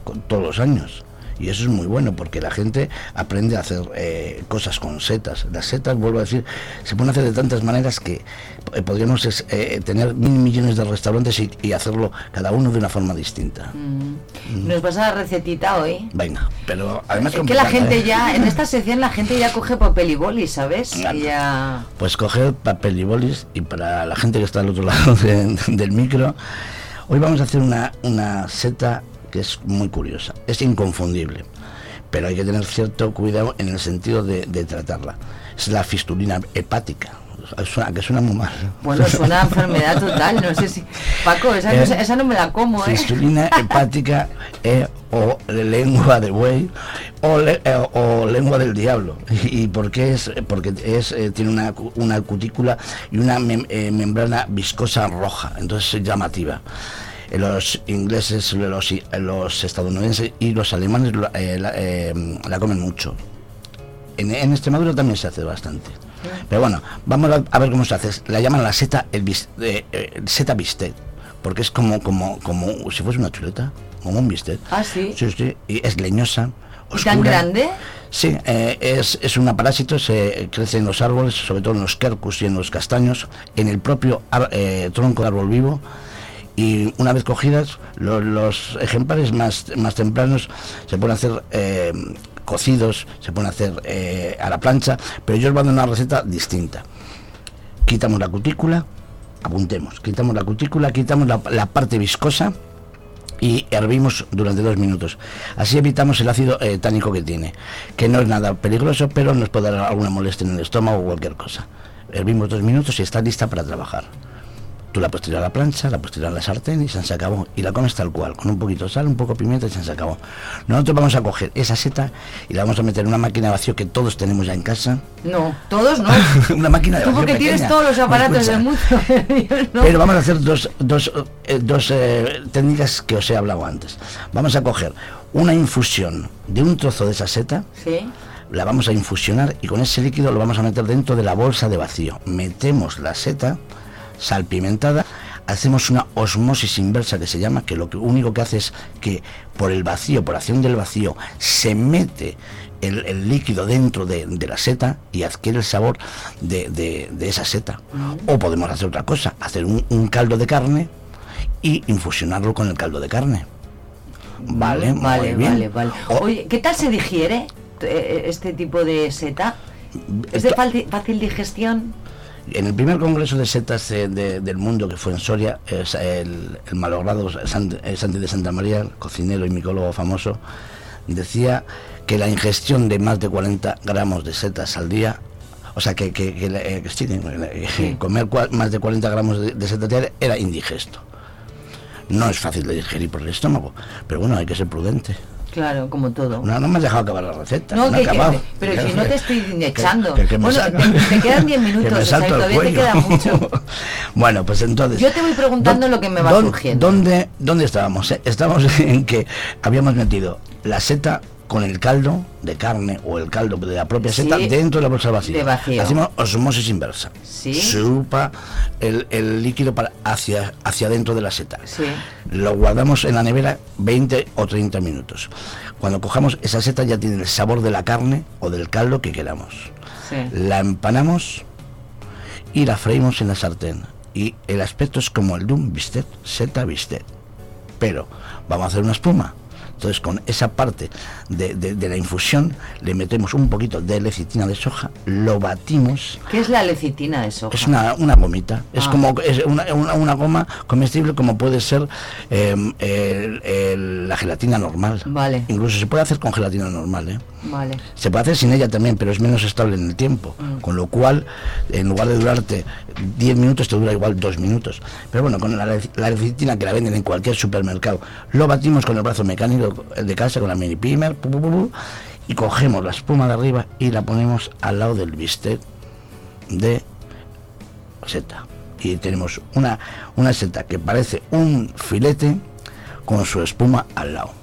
con, todos los años. Y eso es muy bueno porque la gente aprende a hacer eh, cosas con setas. Las setas, vuelvo a decir, se pueden hacer de tantas maneras que eh, podríamos eh, tener mil millones de restaurantes y, y hacerlo cada uno de una forma distinta. Mm. Nos vas a dar recetita hoy. Venga, pero además Es que la gente ¿eh? ya, en esta sección la gente ya coge papel y boli, ¿sabes? Claro. Y ya... Pues coger papel y bolis y para la gente que está al otro (laughs) lado de- del micro, hoy vamos a hacer una, una seta que es muy curiosa, es inconfundible, pero hay que tener cierto cuidado en el sentido de, de tratarla. Es la fistulina hepática, suena, que suena muy mal. Bueno, es una (laughs) enfermedad total, no sé si... Paco, esa, no, Eh, esa no me la como, ¿eh? Fistulina hepática (laughs) eh, o lengua de buey o, le- eh, o lengua del diablo. ¿Y por qué es? Porque es, eh, tiene una, una cutícula y una mem- membrana viscosa roja, entonces es llamativa. Los ingleses, los, los estadounidenses y los alemanes eh, la, eh, la comen mucho. En, en Extremadura también se hace bastante. Pero bueno, vamos a, ver cómo se hace. La llaman la seta, el bis- eh, eh, seta bistec, porque es como, como, como si fuese una chuleta, como un bistec. Ah, sí. Sí, sí, y es leñosa. ¿Y tan oscura. grande? Sí, eh, es, es una parásito, se crece en los árboles, sobre todo en los quercus y en los castaños, en el propio ar- eh, tronco de árbol vivo. Y una vez cogidas, lo- los ejemplares más, más tempranos se pueden hacer eh, cocidos, se pueden hacer eh, a la plancha, pero yo os voy a dar una receta distinta. Quitamos la cutícula, apuntemos, quitamos la cutícula, quitamos la, parte viscosa, y hervimos durante dos minutos. Así evitamos el ácido eh, tánico que tiene, que no es nada peligroso, pero nos puede dar alguna molestia en el estómago o cualquier cosa. Hervimos dos minutos y está lista para trabajar. Tú la puedes tirar a la plancha, la puedes tirar a la sartén y se acabó. Y la comes tal cual, con un poquito de sal, un poco de pimienta y se acabó. Nosotros vamos a coger esa seta y la vamos a meter en una máquina de vacío que todos tenemos ya en casa. No, todos no. (laughs) una máquina de Tú vacío porque tienes todos los ¿Me aparatos del mundo. (laughs) no. Pero vamos a hacer dos, dos, eh, dos eh, técnicas que os he hablado antes. Vamos a coger una infusión de un trozo de esa seta, Sí. la vamos a infusionar y con ese líquido lo vamos a meter dentro de la bolsa de vacío. Metemos la seta salpimentada, hacemos una osmosis inversa que se llama, que lo único que hace es que por el vacío, por acción del vacío, se mete el, el líquido dentro de, de la seta y adquiere el sabor de, de- de esa seta. O podemos hacer otra cosa, hacer un, un caldo de carne y infusionarlo con el caldo de carne. Vale, Vale, muy bien. vale, vale. O- Oye, ¿qué tal se digiere eh, este tipo de seta? ¿Es de fácil digestión? En el primer congreso de setas de- del mundo que fue en Soria, es el, el malogrado Sant- Santi de Santa María, el cocinero y micólogo famoso, decía que la ingestión de más de 40 gramos de setas al día, o sea, que, que- que, que sí, comer cua- más de 40 gramos de, de setas diarias era indigesto. No es fácil de digerir por el estómago, pero bueno, hay que ser prudente. Claro, como todo. No, no me has dejado acabar la receta. No, no que- que- acabado. pero si no te estoy echando. que- Bueno, te- te quedan 10 (laughs) que minutos, o sea, todavía te queda mucho. (laughs) bueno, pues entonces. Yo te voy preguntando ¿dó- lo que me va surgiendo. ¿Dónde, dónde estábamos? eh? Estábamos (laughs) en que habíamos metido la seta con el caldo de carne o el caldo de la propia Sí, seta dentro de la bolsa vacía. de vacío. Hacemos osmosis inversa. Sí. Supa el, el líquido para hacia, hacia dentro de la seta. Sí. Lo guardamos en la nevera 20 o 30 minutos. Cuando cojamos esa seta ya tiene el sabor de la carne o del caldo que queramos. La empanamos y la freímos en la sartén. Y el aspecto es como el de un bistec, seta bistec. Pero vamos a hacer una espuma. Entonces con esa parte de, de- de la infusión le metemos un poquito de lecitina de soja, lo batimos. ¿Qué es la lecitina de soja? Es una, una gomita. Es Ah. como es una, una- una goma comestible como puede ser eh, el- el- la gelatina normal. Vale. Incluso se puede hacer con gelatina normal, ¿eh? Vale. Se puede hacer sin ella también, pero es menos estable en el tiempo. Con lo cual, en lugar de durarte 10 minutos, te dura igual 2 minutos. Pero bueno, con la, la lecitina que la venden en cualquier supermercado, lo batimos con el brazo mecánico de casa, con la mini pu, pu, pu, y cogemos la espuma de arriba y la ponemos al lado del bistec de seta. Y tenemos una, una seta que parece un filete con su espuma al lado.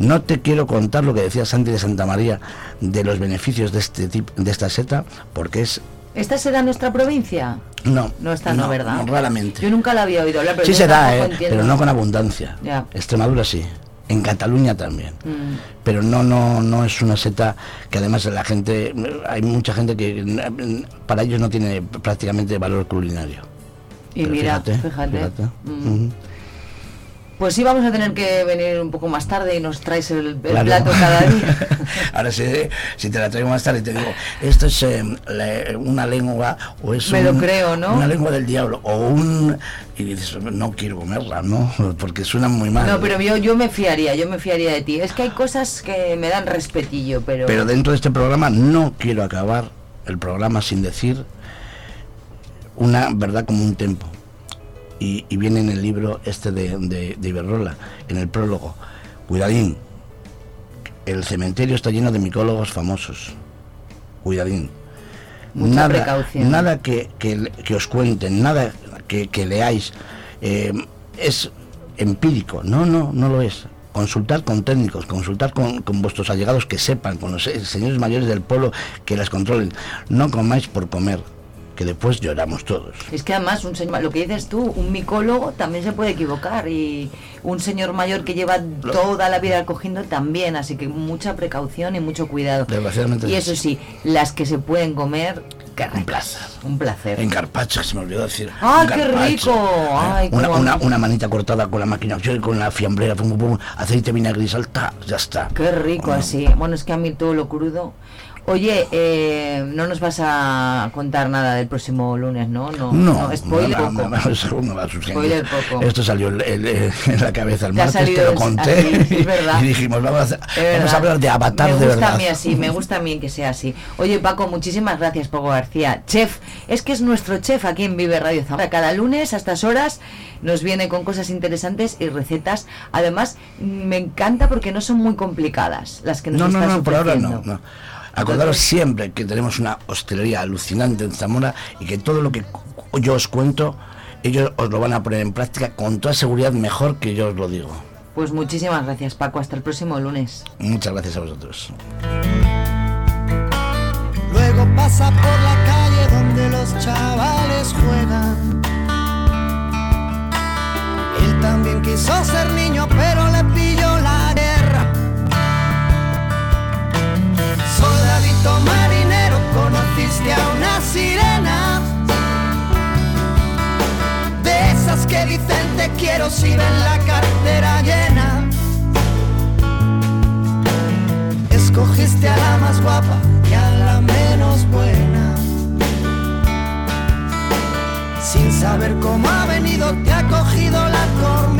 No te quiero contar lo que decía Santi de Santa María de los beneficios de este tipo, de esta seta, porque es ¿Esta se da en nuestra provincia? no, No está, no, ¿verdad? raramente. Yo nunca la había oído hablar, pero sí yo se da, tampoco eh, pero no con abundancia. Extremadura sí, en Cataluña también. Mm. Pero no, no, no es una seta que además la gente, hay mucha gente que para ellos no tiene prácticamente valor culinario. Y Pero mira, fíjate, fíjate. fíjate. Mm. Pues sí, vamos a tener que venir un poco más tarde y nos traes el, el Claro. plato cada día. (laughs) Ahora si, si te la traigo más tarde y te digo, esto es eh, la- una lengua o es Me lo un- creo, ¿no? una lengua del diablo o un... Y dices, no quiero comerla, ¿no? Porque suena muy mal. No, pero yo, yo me fiaría, yo me fiaría de ti. Es que hay cosas que me dan respetillo, pero... Pero dentro de este programa no quiero acabar el programa sin decir una verdad como un tempo. Y, y viene en el libro este de, de, de Iberrola, en el prólogo. Cuidadín, el cementerio está lleno de micólogos famosos. Cuidadín. Mucha nada, precaución. nada que, que- que os cuenten, nada que, que leáis eh, es empírico. No, no, no lo es. Consultar con técnicos, consultar con, con vuestros allegados que sepan, con los eh, señores mayores del pueblo que las controlen. No comáis por comer, que después lloramos todos. Es que además, un señor, lo que dices tú, un micólogo también se puede equivocar y un señor mayor que lleva toda la vida cogiendo también, así que mucha precaución y mucho cuidado. Y es eso sí, las que se pueden comer, Un placer. Un placer. En carpacho, que se me olvidó decir. ¡Ah, qué rico! Ay, una, una, una manita cortada con la máquina, con la fiambrera, pum, pum, pum, aceite, vinagre y salta, ya está. Qué rico Bueno, así. Bueno, es que a mí todo lo crudo. Oye, eh, no nos vas a contar nada del próximo lunes, ¿no? No, No, spoiler no, poco. no, no, no. Spoiler poco. Esto salió el- el- el- en la cabeza el martes, te lo conté así, es verdad. y dijimos, vamos a, vamos a hablar de Avatar me de gusta verdad. a mí así, me gusta a mí que sea así. Oye, Paco, muchísimas gracias, Paco García. Chef, es que es nuestro chef aquí en Vive Radio Zamora. Cada lunes a estas horas nos viene con cosas interesantes y recetas. Además, me encanta porque no son muy complicadas las que nos No, no, estás no, por ahora no. no. Acordaros siempre que tenemos una hostelería alucinante en Zamora y que todo lo que yo os cuento, ellos os lo van a poner en práctica con toda seguridad mejor que yo os lo digo. Pues muchísimas gracias, Paco. Hasta el próximo lunes. Muchas gracias a vosotros. Luego pasa por la calle donde los chavales juegan. Él también quiso ser niño, pero le pilló Soldadito marinero, conociste a una sirena. De esas que dicen te quiero si ven la cartera llena. Escogiste a la más guapa y a la menos buena. Sin saber cómo ha venido, te ha cogido la tormenta.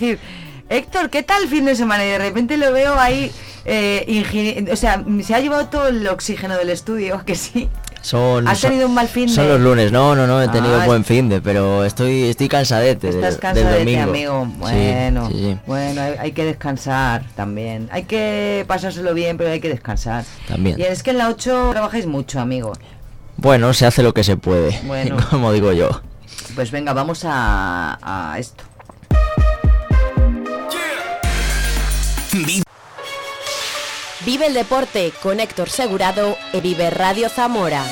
Decir, Héctor, ¿qué tal el fin de semana? Y de repente lo veo ahí, eh, o sea, se ha llevado todo el oxígeno del estudio, ¿a que sí. Son, ¿Has son- tenido un mal fin Son de- los lunes, no, no, no, he tenido Ah, buen fin de, pero estoy, estoy cansadete del- Estás del, cansado domingo. amigo. Sí, Bueno, sí, sí, bueno, hay, hay que descansar también. Hay que pasárselo bien, pero hay que descansar. También. Y es que en la 8 trabajáis mucho, amigo. Bueno, se hace lo que se puede, Bueno. (laughs) como digo yo. Pues venga, vamos a, a esto. Vive el deporte con Héctor Segurado e Vive Radio Zamora.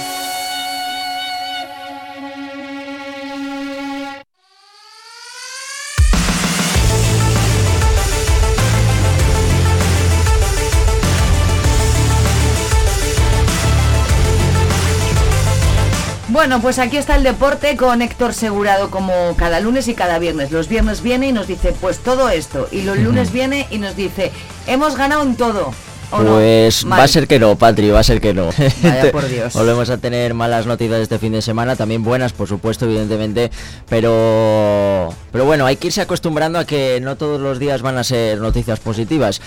Bueno, pues aquí está el deporte con Héctor Segurado como cada lunes y cada viernes. Los viernes viene y nos dice pues todo esto y los lunes viene y nos dice hemos ganado en todo. Pues va a ser que no, Patri, va a ser que no. Vaya por (laughs) Dios. Volvemos a tener malas noticias este fin de semana, también buenas, por supuesto, evidentemente, pero pero bueno, hay que irse acostumbrando a que no todos los días van a ser noticias positivas.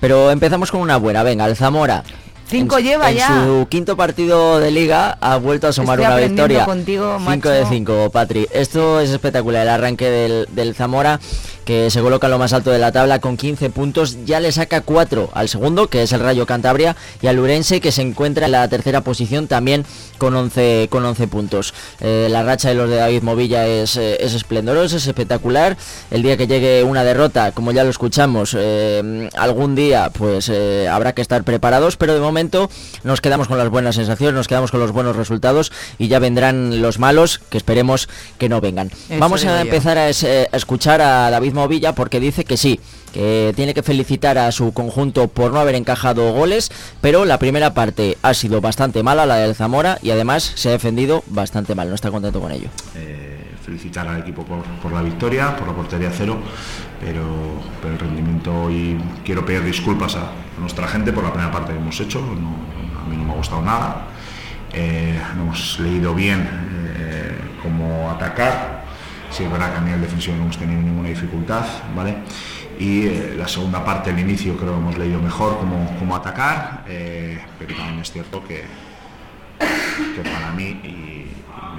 Pero empezamos con una buena, venga, el Zamora. Cinco En- lleva en ya. su quinto partido de liga ha vuelto a sumar Estoy una victoria. contigo, 5 macho. de 5, Patri. Esto es espectacular, el arranque del, del Zamora, que se coloca en lo más alto de la tabla con 15 puntos, ya le saca 4 al segundo, que es el Rayo Cantabria, y al Urense, que se encuentra en la tercera posición también con 11, con 11 puntos. Eh, la racha de los de David Movilla es, eh, es esplendorosa, es espectacular. El día que llegue una derrota, como ya lo escuchamos, eh, algún día pues eh, habrá que estar preparados, pero de momento nos quedamos con las buenas sensaciones, nos quedamos con los buenos resultados y ya vendrán los malos, que esperemos que no vengan. Eso Vamos a empezar a, es- a escuchar a David Movilla porque dice que sí, que tiene que felicitar a su conjunto por no haber encajado goles, pero la primera parte ha sido bastante mala, la del Zamora, y además se ha defendido bastante mal, no está contento con ello. Eh, felicitar al equipo por, la victoria, por la portería cero, pero, el rendimiento hoy quiero pedir disculpas a nuestra gente por la primera parte que hemos hecho, no- a mí no me ha gustado nada, Eh, no hemos leído bien eh, cómo atacar, si es verdad que a nivel defensivo no hemos tenido ninguna dificultad, ¿vale? Y eh, la segunda parte, el inicio, creo que hemos leído mejor cómo, cómo atacar, eh, pero también es cierto que, que para mí, y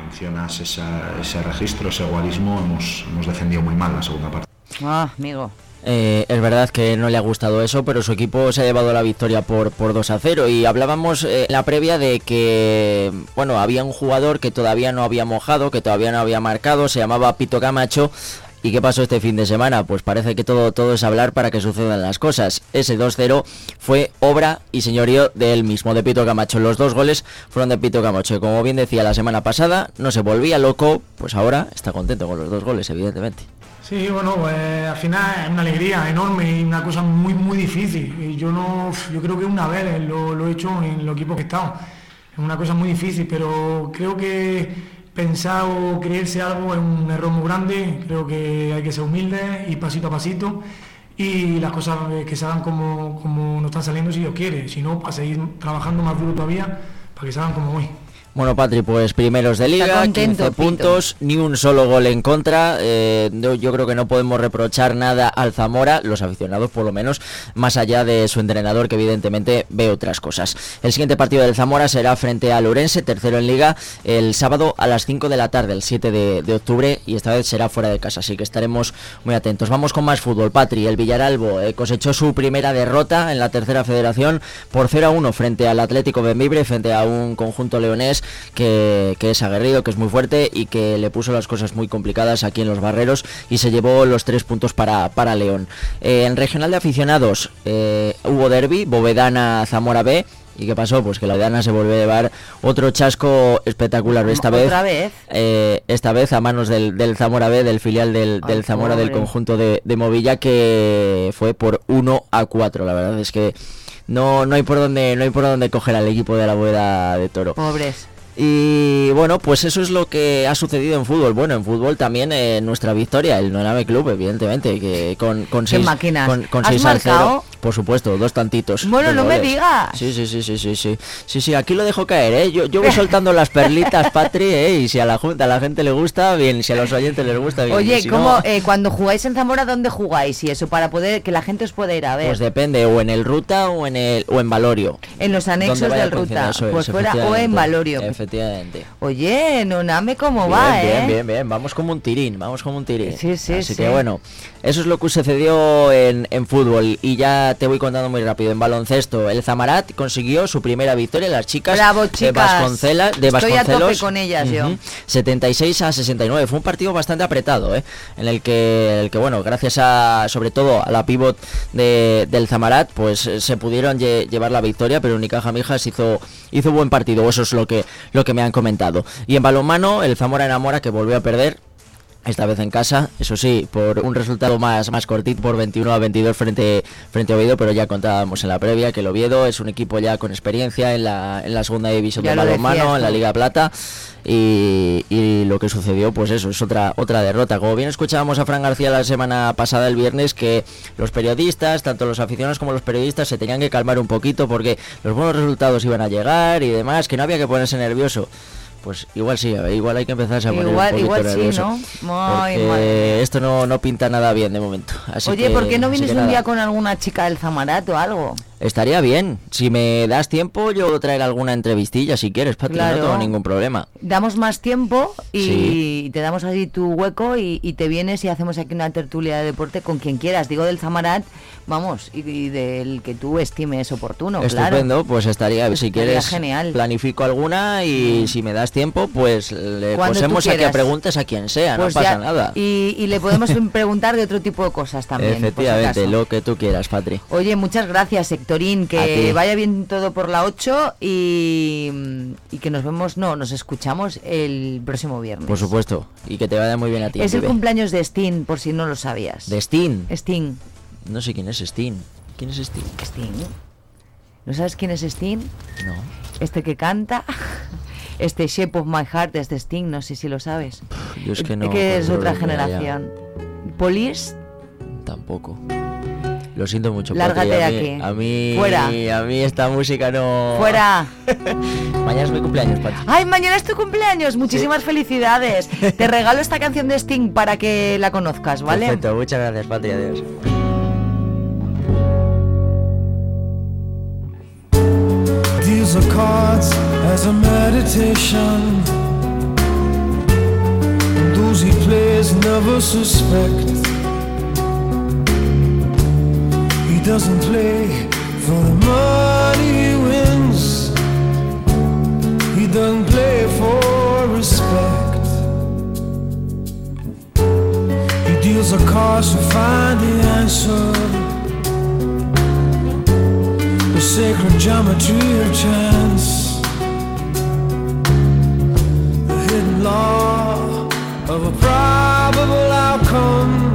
mencionas esa- ese registro, ese guarismo, hemos, hemos defendido muy mal la segunda parte. Ah, amigo. Eh, es verdad que no le ha gustado eso, pero su equipo se ha llevado la victoria por, por 2 a 0. Y hablábamos eh, en la previa de que, bueno, había un jugador que todavía no había mojado, que todavía no había marcado, se llamaba Pito Camacho. ¿Y qué pasó este fin de semana? Pues parece que todo, todo es hablar para que sucedan las cosas. Ese 2-0 fue obra y señorío de él mismo, de Pito Camacho. Los dos goles fueron de Pito Camacho. Como bien decía la semana pasada, no se volvía loco, pues ahora está contento con los dos goles, evidentemente. Sí, bueno, pues al final es una alegría enorme y una cosa muy, muy difícil. Yo no, yo creo que una vez lo, lo he hecho en los equipos que he estado. Es una cosa muy difícil, pero creo que pensar o creerse algo es un error muy grande. Creo que hay que ser humilde y pasito a pasito. Y las cosas eh, que se hagan como, como nos están saliendo si Dios quiere. Si no, para seguir trabajando más duro todavía, para que se hagan como hoy. Bueno, Patri, pues primeros de liga, contento, 15 Pito. puntos, ni un solo gol en contra. eh, yo creo que no podemos reprochar nada al Zamora, los aficionados por lo menos, más allá de su entrenador que evidentemente ve otras cosas. El siguiente partido del Zamora será frente al Orense, tercero en liga, el sábado a las 5 de la tarde, el 7 de, de octubre, y esta vez será fuera de casa, así que estaremos muy atentos. Vamos con más fútbol, Patri. El Villaralbo eh, cosechó su primera derrota en la tercera federación por 0 a 1 frente al Atlético Benvibre, frente a un conjunto leonés que, que es aguerrido, que es muy fuerte y que le puso las cosas muy complicadas aquí en los barreros y se llevó los tres puntos para, para León. Eh, en regional de aficionados eh, hubo derby, Bovedana Zamora B. ¿Y qué pasó? Pues que la Bovedana se volvió a llevar otro chasco espectacular. Esta vez, ¿Otra vez? eh, esta vez a manos del, del Zamora B, del filial del, Ay, Zamora del conjunto de, de Movilla, que fue por 1 a 4. La verdad es que no, no hay por dónde, no hay por dónde coger al equipo de la Boeda de Toro. Pobres. Y bueno, pues eso es lo que ha sucedido en fútbol. Bueno, en fútbol también eh, nuestra victoria, el Noname Club, evidentemente, que con, con seis, máquinas. con, con ¿Has seis al cero, marcado? por supuesto, dos tantitos. Bueno, no me digas. Sí, sí, sí, sí, sí, sí. Sí, sí, aquí lo dejo caer, ¿eh? Yo, yo voy (laughs) soltando las perlitas, Patri, ¿eh? Y si a la junta, a la gente le gusta, bien. Si a los oyentes les gusta, bien. Oye, si ¿cómo, no, eh, cuando jugáis en Zamora, ¿dónde jugáis? Y eso, para poder que la gente os pueda ir a ver. Pues depende, o en el Ruta o en el o en Valorio. en los anexos del Ruta. pues fuera o en. Valorio. Efectivamente. Oye, Noname, ¿cómo bien, va, bien, eh? bien, bien, vamos como un tirín, vamos como un tirín. Sí, sí, Así sí. que bueno, eso es lo que sucedió en, en fútbol y ya te voy contando muy rápido. En baloncesto, el Zamarat consiguió su primera victoria, las chicas Bravo, de chicas. Vasconcela, de Estoy a tope con ellas, yo. 76 a 69, fue un partido bastante apretado, ¿eh? en el que, el que bueno, gracias a sobre todo a la pivot de, del Zamarat, pues eh, se pudieron lle- llevar la victoria, pero Unicaja Mijas hizo hizo buen partido, eso es lo que lo que me han comentado. Y en balonmano, el Zamora enamora que volvió a perder esta vez en casa, eso sí, por un resultado más, más cortito, por 21 a 22 frente, frente a Oviedo, pero ya contábamos en la previa que el Oviedo es un equipo ya con experiencia en la, en la segunda división de lo balonmano, en la. Liga Plata, y, y y lo que sucedió, pues eso, es otra, otra derrota. Como bien escuchábamos a Fran García la semana pasada, el viernes, que los periodistas, tanto los aficionados como los periodistas, se tenían que calmar un poquito porque los buenos resultados iban a llegar y demás, que no había que ponerse nervioso pues igual sí, igual hay que empezarse a poner igual, un igual sí, ¿no? Ay, esto no, no pinta nada bien de momento. Así Oye, que, ¿por qué no vienes un día con alguna chica del Zamarat o algo? Estaría bien. Si me das tiempo, yo traer alguna entrevistilla si quieres, Patri, Claro. no tengo ningún problema. Damos más tiempo y Sí. te damos así tu hueco y, y te vienes y hacemos aquí una tertulia de deporte con quien quieras. Digo del Zamarat, vamos, y, y del que tú estimes oportuno, Estupendo, claro. pues estaría, si Estaría quieres, genial. planifico alguna y si me das tiempo, pues le posemos a que preguntes a quien sea, Pues no pasa ya- nada. Y, y le podemos (laughs) preguntar de otro tipo de cosas también. si Efectivamente, lo que tú quieras, Patri. Oye, muchas gracias, Héctorín. Que vaya bien todo por la 8 y, y que nos vemos, no, nos escuchamos el próximo viernes. Por supuesto, y que te vaya muy bien a ti. Es el cumpleaños de Sting, por si no lo sabías. De Steen. Sting. No sé quién es Steen. ¿Quién es Steen? Sting. ¿No sabes quién es Sting? No. Este que canta. (laughs) Este Shape of My Heart es de Sting, no sé si lo sabes. Yo es que no. que es otra generación. Police, Tampoco. Lo siento mucho. Lárgate de aquí. A mí, Fuera. a mí esta música no. fuera. (laughs) Mañana es mi cumpleaños, Patri. Ay, mañana es tu cumpleaños. Muchísimas felicidades. Te regalo esta canción de Sting para que la conozcas, ¿vale? Perfecto, muchas gracias, Patri. Adiós. Deals are cards as a meditation. And those he plays never suspect. Doesn't play for the money he wins. He doesn't play for respect. He deals a cards to find the answer the sacred geometry of chance, the hidden law of a probable outcome.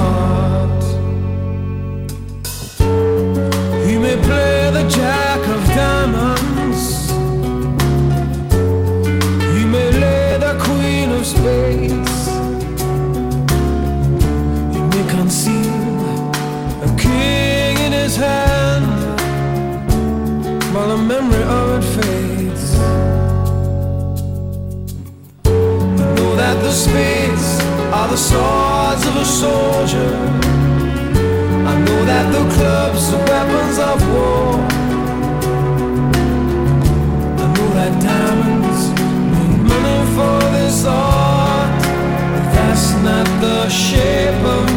The swords of a soldier. I know that the clubs are weapons of war. I know that diamonds need money for this art, but that's not the shape of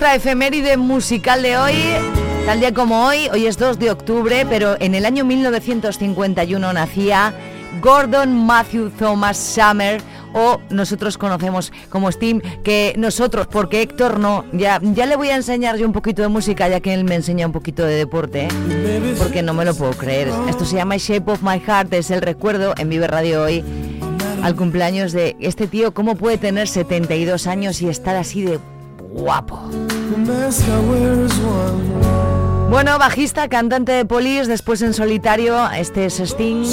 nuestra efeméride musical de hoy. Tal día como hoy, hoy es 2 de octubre, pero en el año 1951 nacía Gordon Matthew Thomas Summer, o nosotros conocemos como Steam, que nosotros, porque Héctor no, ya, ya le voy a enseñar yo un poquito de música, ya que él me enseña un poquito de deporte, porque no me lo puedo creer. Esto se llama Shape of My Heart, es el recuerdo en Vive Radio hoy al cumpleaños de este tío, cómo puede tener 72 años y estar así de guapo. Bueno, bajista, cantante de polis, después en solitario, este es Sting.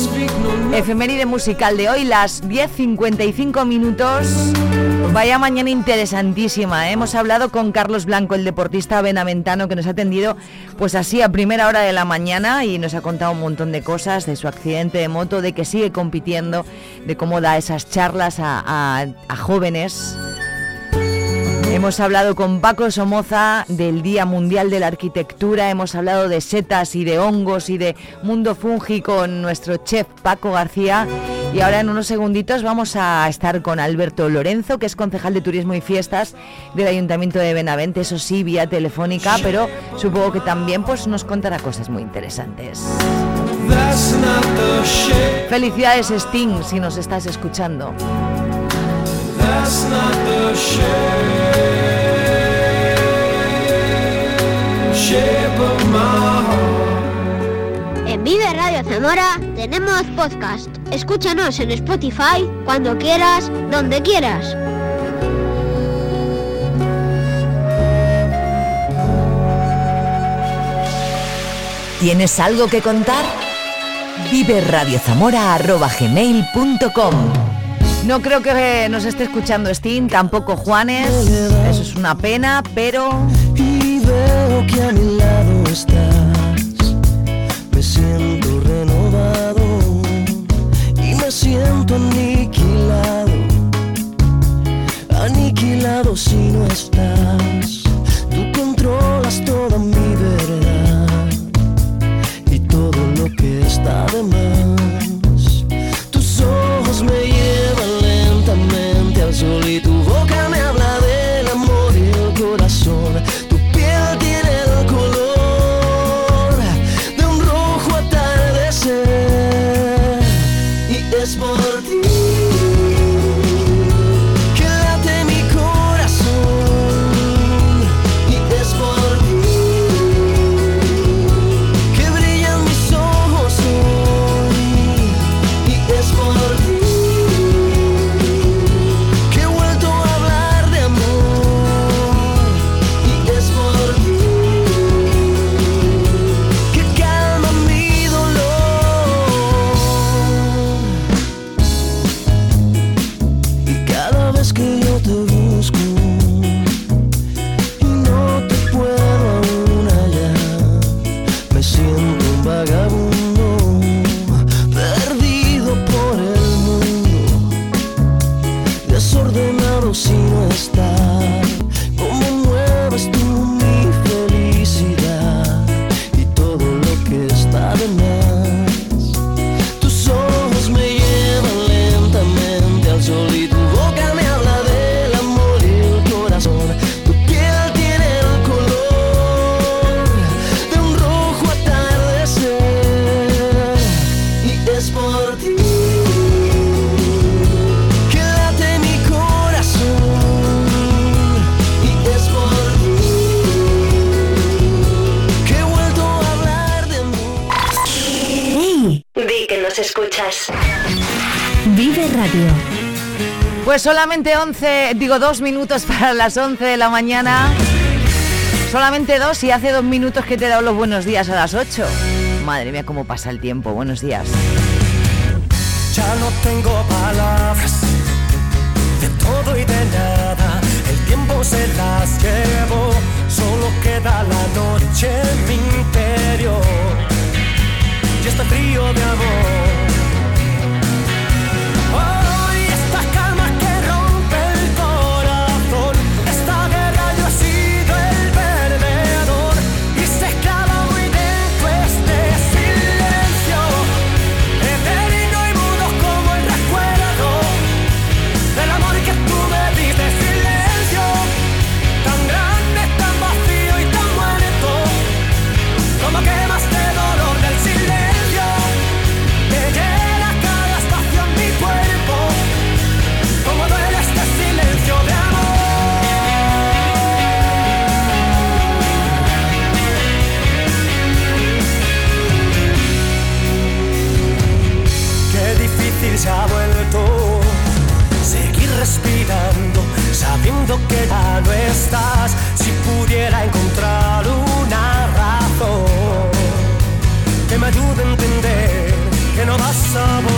Efeméride musical de hoy, las 10.55 minutos. Vaya mañana interesantísima. ¿eh? Hemos hablado con Carlos Blanco, el deportista benamentano, que nos ha atendido pues así a primera hora de la mañana y nos ha contado un montón de cosas de su accidente de moto, de que sigue compitiendo, de cómo da esas charlas a, a- a jóvenes. Hemos hablado con Paco Somoza del Día Mundial de la Arquitectura, hemos hablado de setas y de hongos y de mundo fungi con nuestro chef Paco García y ahora en unos segunditos vamos a estar con Alberto Lorenzo, que es concejal de Turismo y Fiestas del Ayuntamiento de Benavente, eso sí, vía telefónica, pero supongo que también pues, nos contará cosas muy interesantes. Felicidades Sting si nos estás escuchando. En Vive Radio Zamora tenemos podcast. Escúchanos en Spotify cuando quieras, donde quieras. ¿Tienes algo que contar? Vive no creo que nos esté escuchando Steam, tampoco Juanes. Eso es una pena, pero. Y veo que a mi lado estás. Me siento renovado y me siento aniquilado. Aniquilado si no estás. Tú controlas toda mi verdad y todo lo que está de más. Tus ojos me solamente 11, digo dos minutos (laughs) para las 11 de la mañana. Solamente dos y hace dos minutos que te he dado los buenos días a las 8. Madre mía, cómo pasa el tiempo. Buenos días. Ya no tengo palabras de todo y de nada. El tiempo se las llevó, solo queda la noche en mi interior. Y este frío de amor. Sabiendo que ya no estás. Si pudiera encontrar una razón que me ayude a entender que no vas a volver.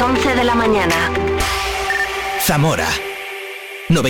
Las 11 de la mañana. Zamora. 90